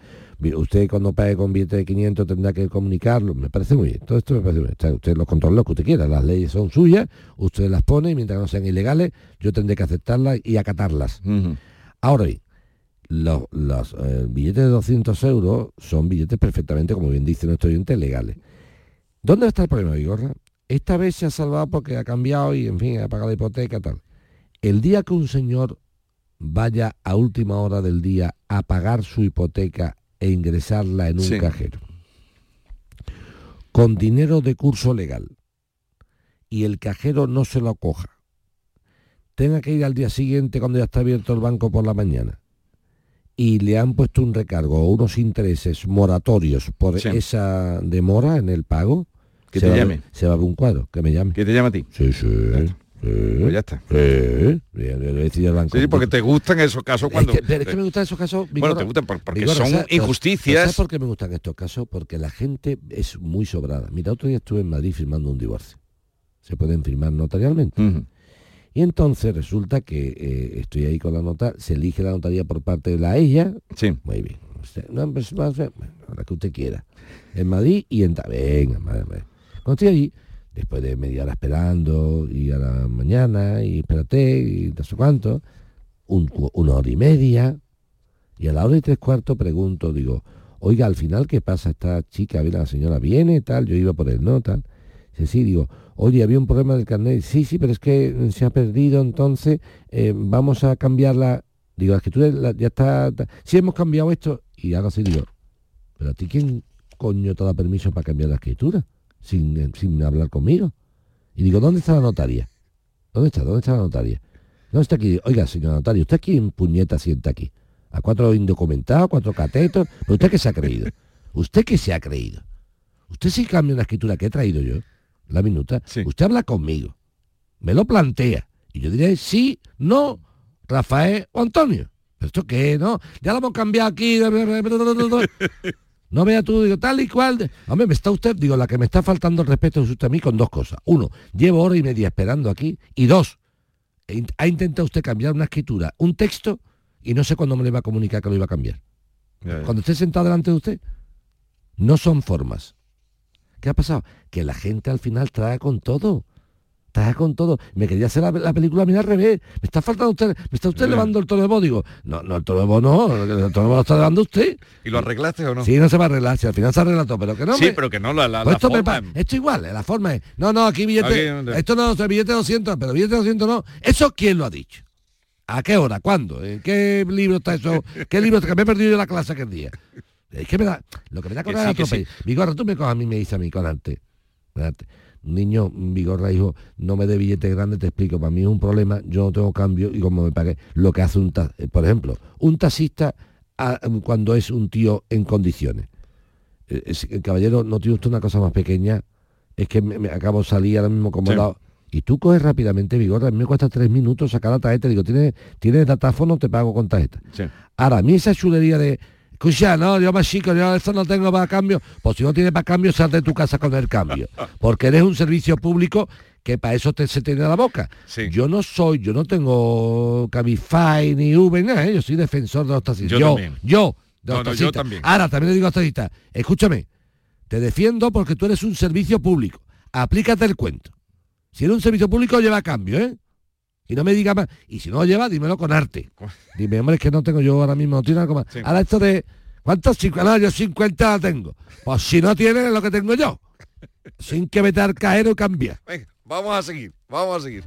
usted cuando pague con billete de 500 tendrá que comunicarlo. Me parece muy bien. Todo esto me parece muy bien. O sea, usted los controla lo que usted quiera. Las leyes son suyas, usted las pone y mientras no sean ilegales, yo tendré que aceptarlas y acatarlas. Ahora bien, los, los, eh, billetes de 200 euros son billetes perfectamente, como bien dice nuestro oyente, legales. ¿Dónde está el problema, Vigorra? Esta vez se ha salvado porque ha cambiado y, en fin, ha pagado la hipoteca tal. El día que un señor vaya a última hora del día a pagar su hipoteca e ingresarla en un Sí. cajero, con dinero de curso legal, y el cajero no se lo coja, tenga que ir al día siguiente cuando ya está abierto el banco por la mañana, y le han puesto un recargo o unos intereses moratorios por Sí. esa demora en el pago, Que se te va a llame. se va a un cuadro, que me llame. ¿Que te llama a ti? Sí, sí. Sí. Pues ya está. Sí, sí, porque te gustan esos casos Es cuando... que- pero es que me gustan esos casos. Bueno, te gustan por- porque son ¿sabes- injusticias. ¿Sabes por qué me gustan estos casos? Porque la gente es muy sobrada. Mira, otro día estuve en Madrid firmando un divorcio. Se pueden firmar notarialmente. Y entonces resulta que eh, estoy ahí con la nota, se elige la notaría por parte de la ella. Sí. Muy bien. Usted, no, pues, bueno, la que usted quiera. En Madrid y en... Venga, madre mía. Cuando estoy allí, después de media hora esperando, y a la mañana, y espérate, y no sé cuánto, un una hora y media, y a la hora y tres cuartos pregunto, digo, oiga, al final, ¿qué pasa? Esta chica, viene la señora viene, tal, yo iba por él, ¿no? Tal. Dice, sí, digo, oye, había un problema del carnet. Sí, sí, pero es que se ha perdido, entonces eh, vamos a cambiarla. Digo, la escritura la- ya está, ta- Sí, hemos cambiado esto. Y hago así, digo, pero a ti quién coño te da permiso para cambiar la escritura? Sin, eh, sin hablar conmigo. Y digo, ¿dónde está la notaria? ¿Dónde está? ¿Dónde está la notaria? ¿Dónde está aquí? Oiga, señor notario, ¿usted aquí en puñeta sienta aquí? A cuatro indocumentados, cuatro catetos. ¿Pero usted qué se ha creído? ¿Usted qué se ha creído? Usted sí cambia una escritura que he traído yo, la minuta. Usted habla conmigo. Me lo plantea. Y yo diré sí, no, Rafael o Antonio. ¿Pero esto qué? ¿No? Ya lo hemos cambiado aquí. No vea tú, digo, tal y cual. Hombre, me está usted, digo, la que me está faltando el respeto es usted a mí con dos cosas. Uno, llevo hora y media esperando aquí. Y dos, ha intentado usted cambiar una escritura, un texto, y no sé cuándo me le va a comunicar que lo iba a cambiar. Cuando esté sentado delante de usted, no son formas. ¿Qué ha pasado? Que la gente al final traga con todo. Traga con todo. Me quería hacer la, la película mira al revés. Me está faltando usted, me está usted Eh. levando el toro de voz. Digo, no, no, el toro de voz no, el toro de voz lo está levando usted. ¿Y lo arreglaste o no? Sí, no se va a arreglar, si al final se arregla todo, pero que no Sí, me- pero que no, la, la, Pues la esto, me forma- esto igual, la forma es, no, no, aquí billete, Aquí, esto no, billete 200, pero billete 200 no. ¿Eso quién lo ha dicho? ¿A qué hora? ¿Cuándo? ¿En qué libro está eso? ¿Qué libro está? que me he perdido yo la clase aquel día? Es que me da, lo que me da Que con sí, el que atropello. Vigorra, tú me cojas a mí me dice a mí con arte. con arte. Niño, Vigorra, hijo, no me dé billete grande, te explico. Para mí es un problema, yo no tengo cambio y como me pagué, lo que hace un ta- eh, por ejemplo, un taxista ah, cuando es un tío en condiciones. Eh, es- el caballero, no tiene usted una cosa más pequeña, es que me, me acabo de salir ahora mismo como Sí. Y tú coges rápidamente, Vigorra, a mí me cuesta tres minutos sacar la tarjeta, digo, ¿tienes, ¿tienes datáfono? Te pago con tarjeta. Sí. Ahora, a mí esa chulería de, escucha, no, yo más chico, yo esto no tengo para cambio, pues si no tienes para cambio, sal de tu casa con el cambio. Porque eres un servicio público que para eso te, se tiene la boca. Yo no soy, yo no tengo Cabify ni Uber, nada, ¿eh? yo soy defensor de los taxistas. Yo Yo, también. yo, de los no, yo también. Ahora, también le digo a los taxistas, escúchame, te defiendo porque tú eres un servicio público. Aplícate el cuento. Si eres un servicio público, lleva cambio, ¿eh? Y no me diga más. Y si no lo lleva, dímelo con arte. Dime, hombre, es que no tengo yo ahora mismo, no tiene algo más. Ahora esto de, ¿cuántos 50? No, yo 50 la tengo. Pues si no tienes lo que tengo yo. Sin que vete al cajero y cambiar. Venga, vamos a seguir, vamos a seguir.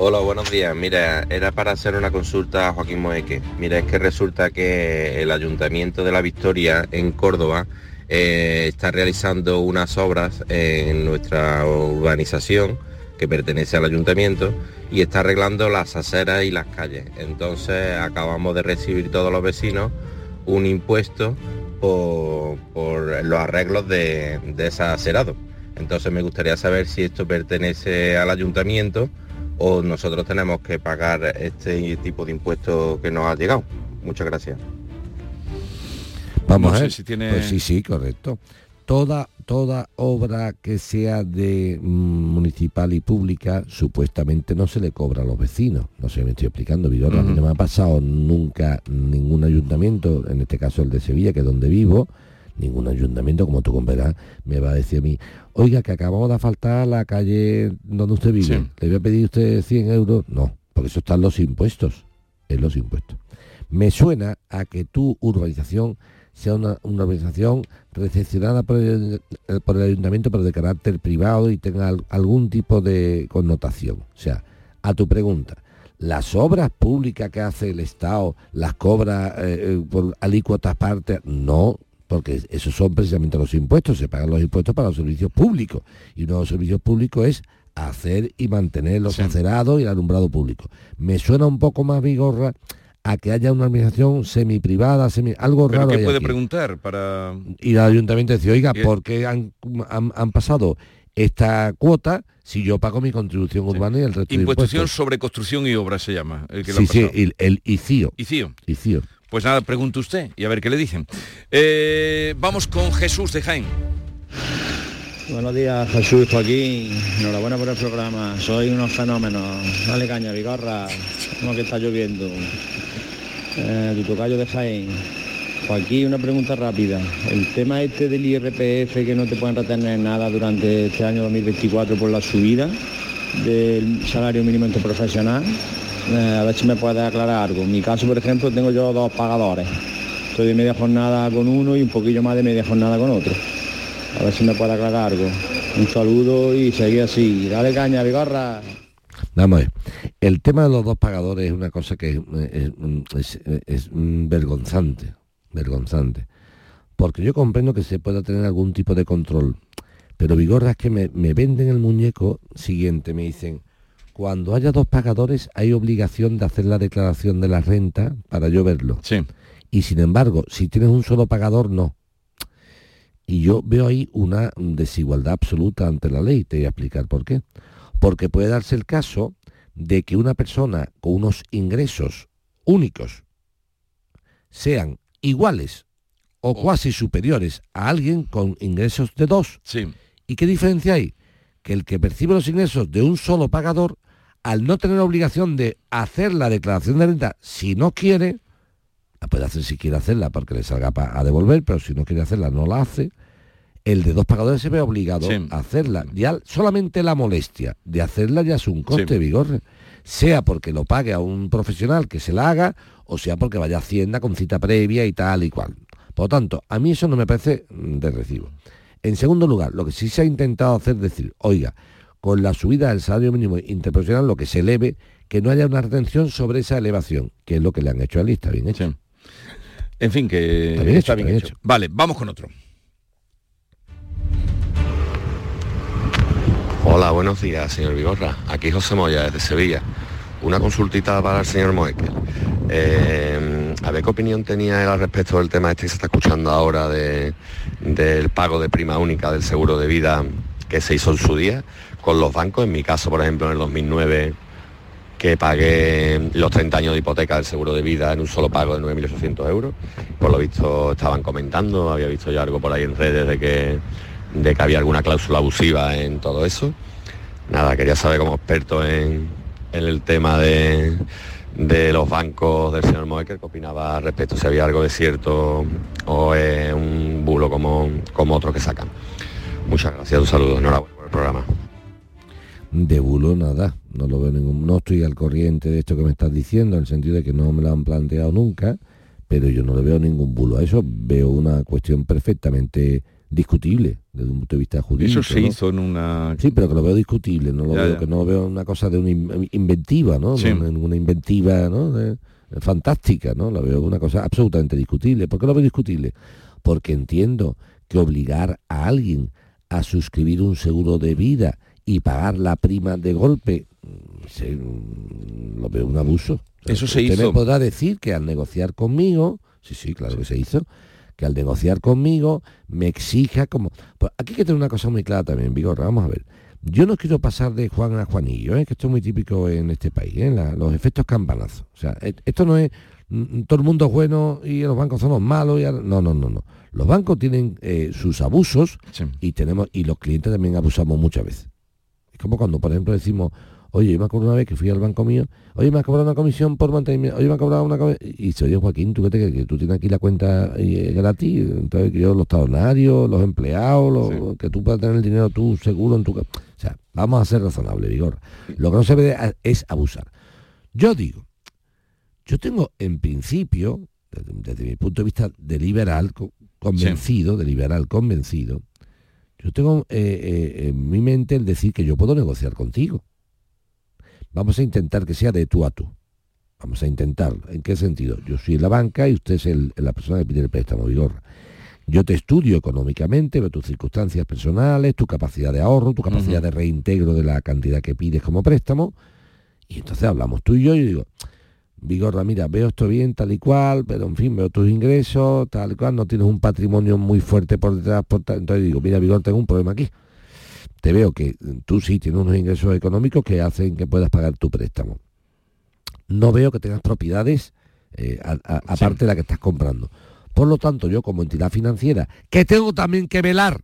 Hola, buenos días. Mira, era para hacer una consulta a Joaquín Moeque. Mira, es que resulta que el Ayuntamiento de la Victoria en Córdoba eh, está realizando unas obras en nuestra urbanización que pertenece al ayuntamiento y está arreglando las aceras y las calles. Entonces acabamos de recibir todos los vecinos un impuesto por, por los arreglos de, de. Entonces me gustaría saber si esto pertenece al ayuntamiento o nosotros tenemos que pagar este tipo de impuestos que nos ha llegado. Muchas gracias. Vamos No a ver. si tiene- Pues sí, sí, correcto. Toda toda obra que sea de mm, municipal y pública supuestamente no se le cobra a los vecinos. No sé, me estoy explicando, Vigorra. A mí no me ha pasado nunca ningún ayuntamiento, en este caso el de Sevilla, que es donde vivo, ningún ayuntamiento, como tú comprenderás, me va a decir a mí, oiga, que acabamos de asfaltar la calle donde usted vive, ¿le voy a pedir usted 100 euros? No, porque eso están los impuestos, en los impuestos. Me suena a que tu urbanización sea una, una organización recepcionada por el, por el ayuntamiento, pero de carácter privado y tenga al- algún tipo de connotación. O sea, a tu pregunta, las obras públicas que hace el Estado las cobra eh, eh, por alícuotas partes, no, porque esos son precisamente los impuestos, se pagan los impuestos para los servicios públicos. Y uno de los servicios públicos es hacer y mantener los acerados y el alumbrado público. Me suena un poco más vigorra a que haya una organización semi-privada, semi, algo ¿Pero raro. qué puede aquí. preguntar para...? Ir al ayuntamiento y decir, oiga, Y- ¿por qué han, han- han pasado esta cuota si yo pago mi contribución urbana y el resto de Impuestación impuestos? sobre construcción y obra se llama. El que lo Sí, ha sí, el, el ICIO. ICIO. ICIO. Pues nada, pregunte usted y a ver qué le dicen. Eh, vamos con Jesús de Jaén. Buenos días, Jesús, Joaquín. Enhorabuena por el programa. Soy unos fenómenos. Dale caña, Vigorra. Como que está lloviendo. Eh, tu tocayo de Jaén. Joaquín, una pregunta rápida. El tema este del IRPF que no te pueden retener nada durante este año 2024 por la subida del salario mínimo interprofesional. Eh, a ver si me puedes aclarar algo. En mi caso, por ejemplo, tengo yo dos pagadores. Estoy de media jornada con uno y un poquillo más de media jornada con otro. A ver si me puede aclarar algo. Un saludo y seguir así. Dale caña, Vigorra. Vamos a ver. El tema de los dos pagadores es una cosa que es, es- es- es, vergonzante, vergonzante. Porque yo comprendo que se pueda tener algún tipo de control. Pero Vigorra es que me, me venden el muñeco siguiente, me dicen, cuando haya dos pagadores hay obligación de hacer la declaración de la renta para yo verlo. Y sin embargo, si tienes un solo pagador, no. Y yo veo ahí una desigualdad absoluta ante la ley. Te voy a explicar por qué. Porque puede darse el caso de que una persona con unos ingresos únicos sean iguales o cuasi superiores a alguien con ingresos de dos. ¿Y qué diferencia hay? Que el que percibe los ingresos de un solo pagador, al no tener obligación de hacer la declaración de renta, si no quiere, la puede hacer si quiere hacerla porque le salga a devolver, pero si no quiere hacerla no la hace. El de dos pagadores se ve obligado Sí. a hacerla. Ya solamente la molestia de hacerla ya es un coste, Sí. Vigorre. Sea porque lo pague a un profesional que se la haga, o sea porque vaya a Hacienda con cita previa y tal y cual. Por lo tanto, a mí eso no me parece mm, de recibo. En segundo lugar, lo que sí se ha intentado hacer es decir, oiga, con la subida del salario mínimo interprofesional, lo que se eleve, que no haya una retención sobre esa elevación, que es lo que le han hecho a lista, bien hecho. En fin, que Está bien hecho, está bien está bien hecho. Vale, vamos con otro. Hola, buenos días, señor Vigorra. Aquí José Moya, desde Sevilla. Una consultita para el señor Moekel. Eh, a ver qué opinión tenía él al respecto del tema este que se está escuchando ahora de- del pago de prima única del seguro de vida que se hizo en su día con los bancos. En mi caso, por ejemplo, en el 2009 que pagué los 30 años de hipoteca del seguro de vida en un solo pago de 9.800 euros. Por lo visto estaban comentando, había visto yo algo por ahí en redes de que, de que había alguna cláusula abusiva en todo eso. Nada, quería saber como experto en, en el tema de, de los bancos del señor Moecker, qué opinaba al respecto, si había algo de cierto o un bulo como, como otros que sacan. Muchas gracias, un saludo, enhorabuena por el programa. De bulo nada, no lo veo ningún, no estoy al corriente de esto que me estás diciendo, en el sentido de que no me lo han planteado nunca, pero yo no le veo ningún bulo a eso, veo una cuestión perfectamente discutible desde un punto de vista jurídico. Eso se ¿no? hizo en una... Sí, pero que lo veo discutible, no lo Ya, veo, ya. que no lo veo una cosa de una in- inventiva, ¿no? Sí. Una, una inventiva, ¿no? De- fantástica, ¿no? Lo veo una cosa absolutamente discutible. ¿Por qué lo veo discutible? Porque entiendo que obligar a alguien a suscribir un seguro de vida y pagar la prima de golpe, mm, se- mm, lo veo un abuso. Eso se Usted hizo. me podrá decir que al negociar conmigo, sí, sí, claro que se hizo, que al negociar conmigo me exija como... Pues aquí hay que tener una cosa muy clara también, Vigorra, vamos a ver. Yo no quiero pasar de Juan a Juanillo, ¿eh? que esto es muy típico en este país, ¿eh? La- los efectos campanazos. O sea, et- esto no es mm, todo el mundo es bueno y los bancos son los malos. Y ahora- no, no, no, no. Los bancos tienen eh, sus abusos y tenemos y los clientes también abusamos muchas veces. Es como cuando, por ejemplo, decimos, oye, yo me acuerdo una vez que fui al banco mío, oye, me ha cobrado una comisión por mantenimiento, oye, me ha cobrado una comisión... Y dice, oye, Joaquín, ¿tú qué te? Que tú tienes aquí la cuenta eh, gratis, entonces que yo, los talonarios, los empleados, los- que tú puedas tener el dinero tú seguro en tu... ca-". O sea, vamos a ser razonables, Vigor. Lo que no se debe de- es abusar. Yo digo, yo tengo en principio, desde, desde mi punto de vista de liberal, co- convencido, de liberal convencido, yo tengo eh, eh, en mi mente el decir que yo puedo negociar contigo. Vamos a intentar que sea de tú a tú. Vamos a intentar. ¿En qué sentido? Yo soy la banca y usted es el- la persona que pide el préstamo, Vigorra. Yo te estudio económicamente, veo tus circunstancias personales, tu capacidad de ahorro, tu capacidad de reintegro de la cantidad que pides como préstamo. Y entonces hablamos tú y yo y yo digo, Vigorra, mira, veo esto bien, tal y cual, pero en fin, veo tus ingresos, tal y cual, no tienes un patrimonio muy fuerte por detrás, por tal- entonces digo, mira, Vigor, tengo un problema aquí. Te veo que tú sí tienes unos ingresos económicos que hacen que puedas pagar tu préstamo. No veo que tengas propiedades eh, aparte de la que estás comprando. Por lo tanto, yo como entidad financiera, que tengo también que velar,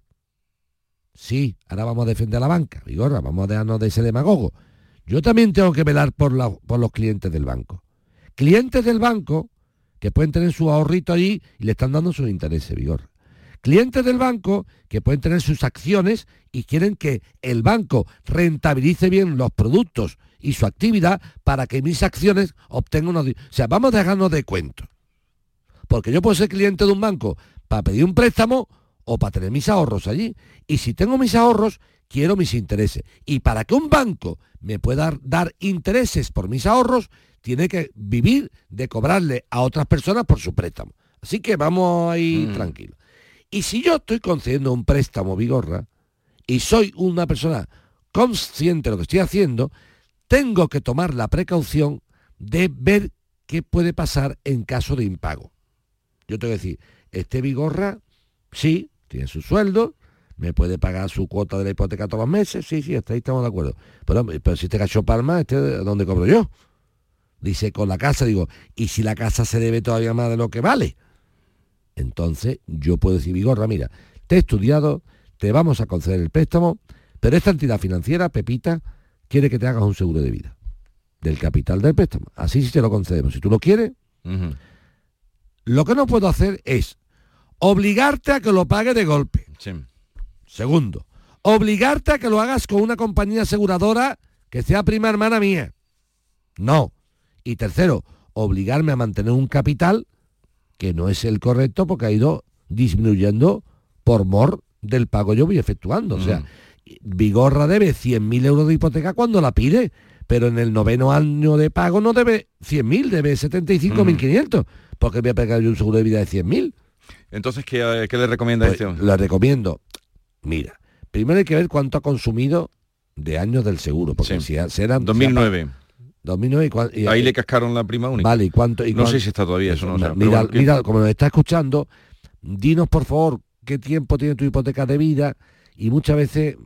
sí, ahora vamos a defender a la banca, Vigorra, vamos a dejarnos de ese demagogo. Yo también tengo que velar por, la- por los clientes del banco. Clientes del banco que pueden tener su ahorrito allí y le están dando sus intereses, Vigor. Clientes del banco que pueden tener sus acciones y quieren que el banco rentabilice bien los productos y su actividad para que mis acciones obtengan unos... O sea, vamos a dejarnos de cuentos. Porque yo puedo ser cliente de un banco para pedir un préstamo o para tener mis ahorros allí. Y si tengo mis ahorros, quiero mis intereses. Y para que un banco me pueda dar intereses por mis ahorros, tiene que vivir de cobrarle a otras personas por su préstamo. Así que vamos ahí tranquilos. Y si yo estoy concediendo un préstamo, Vigorra, y soy una persona consciente de lo que estoy haciendo, tengo que tomar la precaución de ver qué puede pasar en caso de impago. Yo tengo que decir, este Vigorra, sí, tiene su sueldo, me puede pagar su cuota de la hipoteca todos los meses, sí, sí, hasta ahí estamos de acuerdo. Pero, pero si este cacho palma, este, ¿dónde cobro yo? Dice, con la casa, digo, ¿y si la casa se debe todavía más de lo que vale? Entonces yo puedo decir, Vigorra, mira, te he estudiado, te vamos a conceder el préstamo, pero esta entidad financiera, Pepita, quiere que te hagas un seguro de vida del capital del préstamo. Así sí te lo concedemos. Si tú lo quieres, lo que no puedo hacer es obligarte a que lo pague de golpe. Segundo, obligarte a que lo hagas con una compañía aseguradora que sea prima hermana mía. No. Y tercero, obligarme a mantener un capital que no es el correcto porque ha ido disminuyendo por mor del pago yo voy efectuando. O sea, Vigorra debe 100.000 euros de hipoteca cuando la pide, pero en el noveno año de pago no debe 100.000, debe 75.500, porque voy a pagar yo un seguro de vida de 100.000. Entonces, ¿qué, qué le recomienda Pues, este hombre? Le recomiendo. Mira, primero hay que ver cuánto ha consumido de años del seguro, porque si serán 2009. 2009 y cua- y- Ahí le cascaron la prima única. Vale, ¿y cuánto? y no sé si está todavía, eso no, mira, bueno, ¿qué- mira, como nos está escuchando, dinos por favor qué tiempo tiene tu hipoteca de vida y muchas veces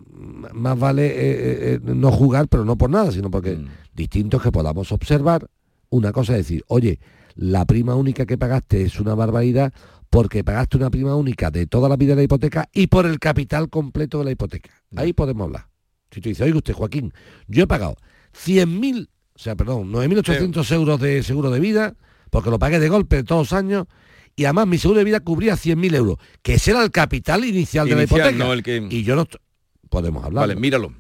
más vale eh, eh, eh, no jugar, pero no por nada, sino porque Mm. distinto es que podamos observar. Una cosa es decir, oye, la prima única que pagaste es una barbaridad porque pagaste una prima única de toda la vida de la hipoteca y por el capital completo de la hipoteca. Ahí podemos hablar. Si tú dices, oiga usted, Joaquín, yo he pagado 100.000, o sea, perdón, 9.800 euros de seguro de vida, porque lo pagué de golpe todos los años, y además mi seguro de vida cubría 100.000 euros, que ese era el capital inicial, de la hipoteca. no el que- Y yo no... Podemos hablar. Vale, míralo.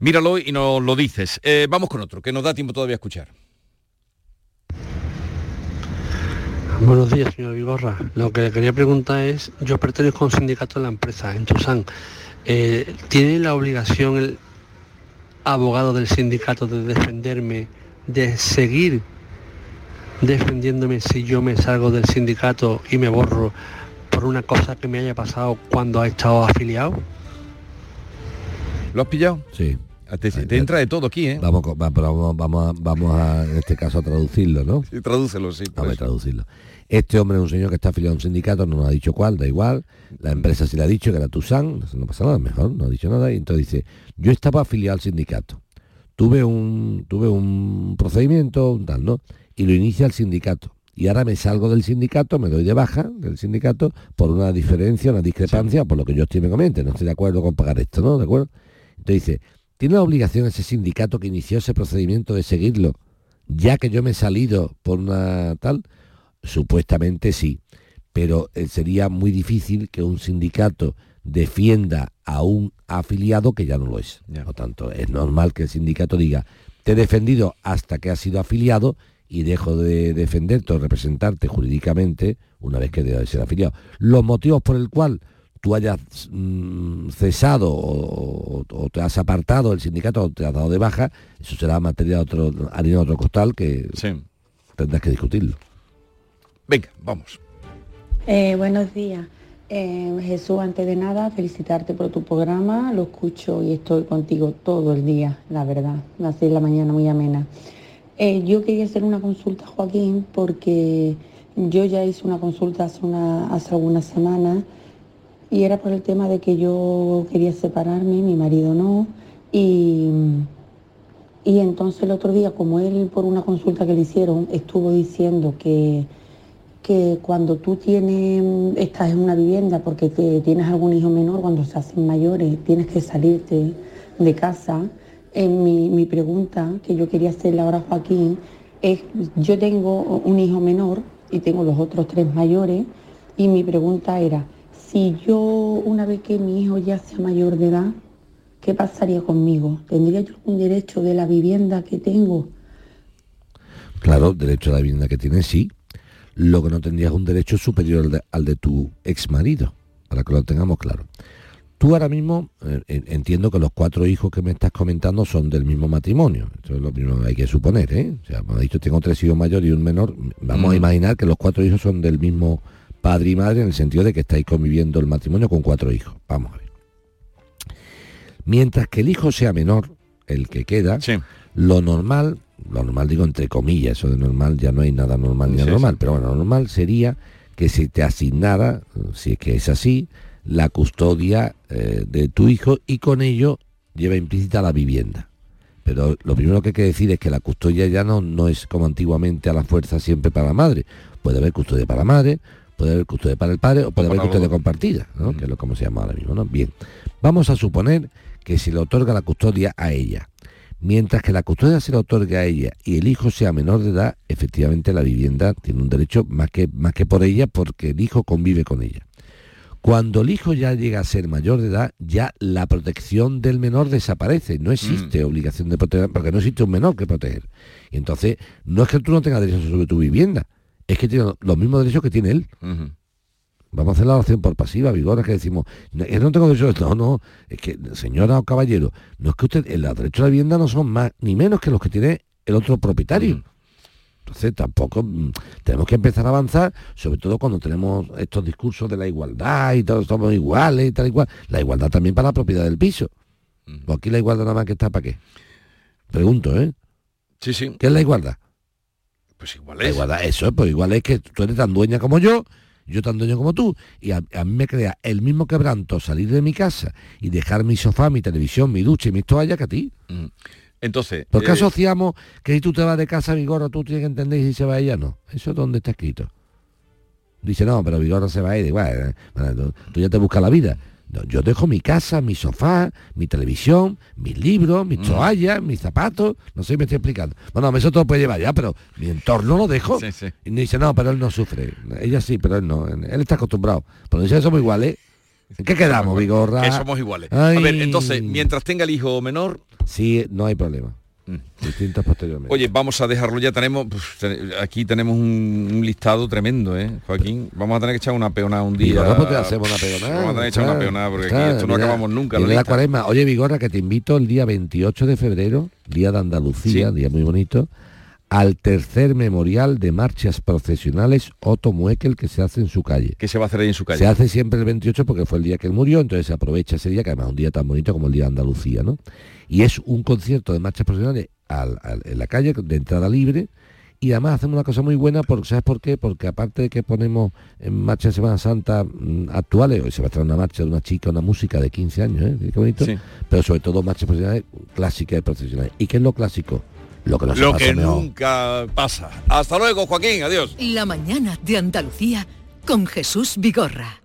Míralo y nos lo dices. Eh, vamos con otro, que nos da tiempo todavía a escuchar. Buenos días, señor Vigorra. Lo que le quería preguntar es, yo pertenezco a un sindicato de la empresa, en Tucson. Eh, ¿Tiene la obligación el abogado del sindicato de defenderme, de seguir defendiéndome si yo me salgo del sindicato y me borro por una cosa que me haya pasado cuando ha estado afiliado? ¿Lo has pillado? Sí. Te, te entra de todo aquí, ¿eh? Vamos, vamos, vamos, a, vamos a, en este caso, a traducirlo, ¿no? Sí, tradúcelo, sí. Vamos a eso. traducirlo. Este hombre es un señor que está afiliado a un sindicato, no nos ha dicho cuál, da igual. La empresa sí le ha dicho que era Tusan, no pasa nada, mejor, no ha dicho nada. Y entonces dice, yo estaba afiliado al sindicato. Tuve un, tuve un procedimiento, un tal, ¿no? Y lo inicia el sindicato. y ahora me salgo del sindicato, me doy de baja del sindicato por una diferencia, una discrepancia, por lo que yo estoy me no estoy de acuerdo con pagar esto, ¿no? ¿De acuerdo? Entonces dice, ¿tiene la obligación ese sindicato que inició ese procedimiento de seguirlo, ya que yo me he salido por una tal? Supuestamente sí, pero eh, sería muy difícil que un sindicato defienda a un afiliado que ya no lo es. Por tanto, es normal que el sindicato diga, te he defendido hasta que has sido afiliado y dejo de defenderte o representarte jurídicamente una vez que deja de ser afiliado. Los motivos por el cual tú hayas mm, cesado o, o te has apartado del sindicato o te has dado de baja, eso será materia de otro, harina de otro costal que tendrás que discutirlo. Venga, vamos. Eh, buenos días. Eh, Jesús, antes de nada, felicitarte por tu programa. Lo escucho y estoy contigo todo el día, la verdad. Así en la mañana muy amena. Eh, yo quería hacer una consulta, Joaquín, porque yo ya hice una consulta hace, una, algunas semanas y era por el tema de que yo quería separarme, mi marido no, y, y entonces el otro día, como él por una consulta que le hicieron, estuvo diciendo que, que cuando tú tienes, estás en una vivienda porque te, tienes algún hijo menor, cuando se hacen mayores, tienes que salirte de casa, en mi, mi pregunta que yo quería hacerle ahora a Joaquín es, yo tengo un hijo menor y tengo los otros tres mayores y mi pregunta era, si yo una vez que mi hijo ya sea mayor de edad, ¿qué pasaría conmigo? ¿Tendría yo algún derecho de la vivienda que tengo? Claro, derecho a la vivienda que tienes, sí. Lo que no tendrías un derecho superior al de, al de tu ex marido, para que lo tengamos claro. Tú ahora mismo, eh, entiendo que los cuatro hijos que me estás comentando son del mismo matrimonio. Eso es lo primero que hay que suponer, ¿eh? O sea, me ha dicho tengo tres hijos mayores y un menor. Vamos a imaginar que los cuatro hijos son del mismo padre y madre en el sentido de que estáis conviviendo el matrimonio con cuatro hijos. Vamos a ver. Mientras que el hijo sea menor, el que queda, lo normal, lo normal digo entre comillas, eso de normal ya no hay nada normal ni Sí, anormal, sí. pero bueno, lo normal sería que se te asignara, si es que es así, la custodia eh, de tu hijo y con ello lleva implícita la vivienda. Pero lo primero que hay que decir es que la custodia ya no, no es como antiguamente a la fuerza siempre para la madre. Puede haber custodia para la madre, puede haber custodia para el padre o puede haber custodia compartida, ¿no? que es lo como se llama ahora mismo. ¿no? Bien, vamos a suponer que se le otorga la custodia a ella. Mientras que la custodia se le otorga a ella y el hijo sea menor de edad, efectivamente la vivienda tiene un derecho más que, más que por ella porque el hijo convive con ella. Cuando el hijo ya llega a ser mayor de edad, ya la protección del menor desaparece. No existe obligación de proteger, porque no existe un menor que proteger. Y entonces, no es que tú no tengas derechos sobre tu vivienda, es que tiene los mismos derechos que tiene él. Vamos a hacer la oración por pasiva, Vigora, que decimos, no, que no tengo derecho, no, no, es que, señora o caballero, no es que usted, el derecho a la vivienda no son más ni menos que los que tiene el otro propietario. Entonces tampoco mm, tenemos que empezar a avanzar, sobre todo cuando tenemos estos discursos de la igualdad y todos somos iguales y tal y cual. La igualdad también para la propiedad del piso. Pues aquí la igualdad nada más que está para qué. Pregunto, ¿eh? Sí, sí. ¿Qué es la igualdad? Pues igual La es. igualdad, eso, pues igual es que tú eres tan dueña como yo, yo tan dueño como tú, y a, a mí me crea el mismo quebranto salir de mi casa y dejar mi sofá, mi televisión, mi ducha y mis toallas que a ti. Entonces, ¿Por qué eh, asociamos que si tú te vas de casa, Vigorra, tú tienes que entender y si se va ella no? ¿Eso dónde está escrito? Dice, no, pero Vigorra se va a ir. Bueno, bueno, tú, tú ya te buscas la vida. Yo dejo mi casa, mi sofá, mi televisión, mis libros, Mm. mis toallas, mis zapatos. No sé si me estoy explicando. Bueno, eso todo puede llevar ya, pero mi entorno lo dejo. Y me dice, no, pero él no sufre. Ella sí, pero él no. Él está acostumbrado. Pero dice, somos iguales. ¿En qué quedamos, Vigorra? que somos iguales. A ver, entonces, mientras tenga el hijo menor, Sí, no hay problema. Distintas posteriormente. Oye, vamos a dejarlo ya. Tenemos pues, te- aquí tenemos un, un listado tremendo, ¿eh, Joaquín? Vamos a tener que echar una peonada un día. Vigorra, te hacemos una peonada. Vamos a tener que echar una peonada porque está, aquí esto no mira, acabamos nunca. la cuaresma. Oye, Vigorra, que te invito el día 28 de febrero, día de Andalucía, día muy bonito, al tercer memorial de marchas procesionales Otto Muekel que se hace en su calle. ¿Qué se va a hacer ahí en su calle? Se hace siempre el 28 porque fue el día que él murió, entonces se aprovecha ese día, que además es un día tan bonito como el día de Andalucía, ¿no? Y es un concierto de marchas profesionales al- al- en la calle, de entrada libre, y además hacemos una cosa muy buena, porque, ¿sabes por qué? Porque aparte de que ponemos en marcha de Semana Santa mm, actuales, hoy se va a traer una marcha de una chica, una música de 15 años, ¿eh? Qué bonito. Sí. Pero sobre todo marchas profesionales clásicas y profesionales. ¿Y qué es lo clásico? lo que no se Lo pasa que nunca pasa. Hasta luego, Joaquín. Adiós. La mañana de Andalucía con Jesús Vigorra.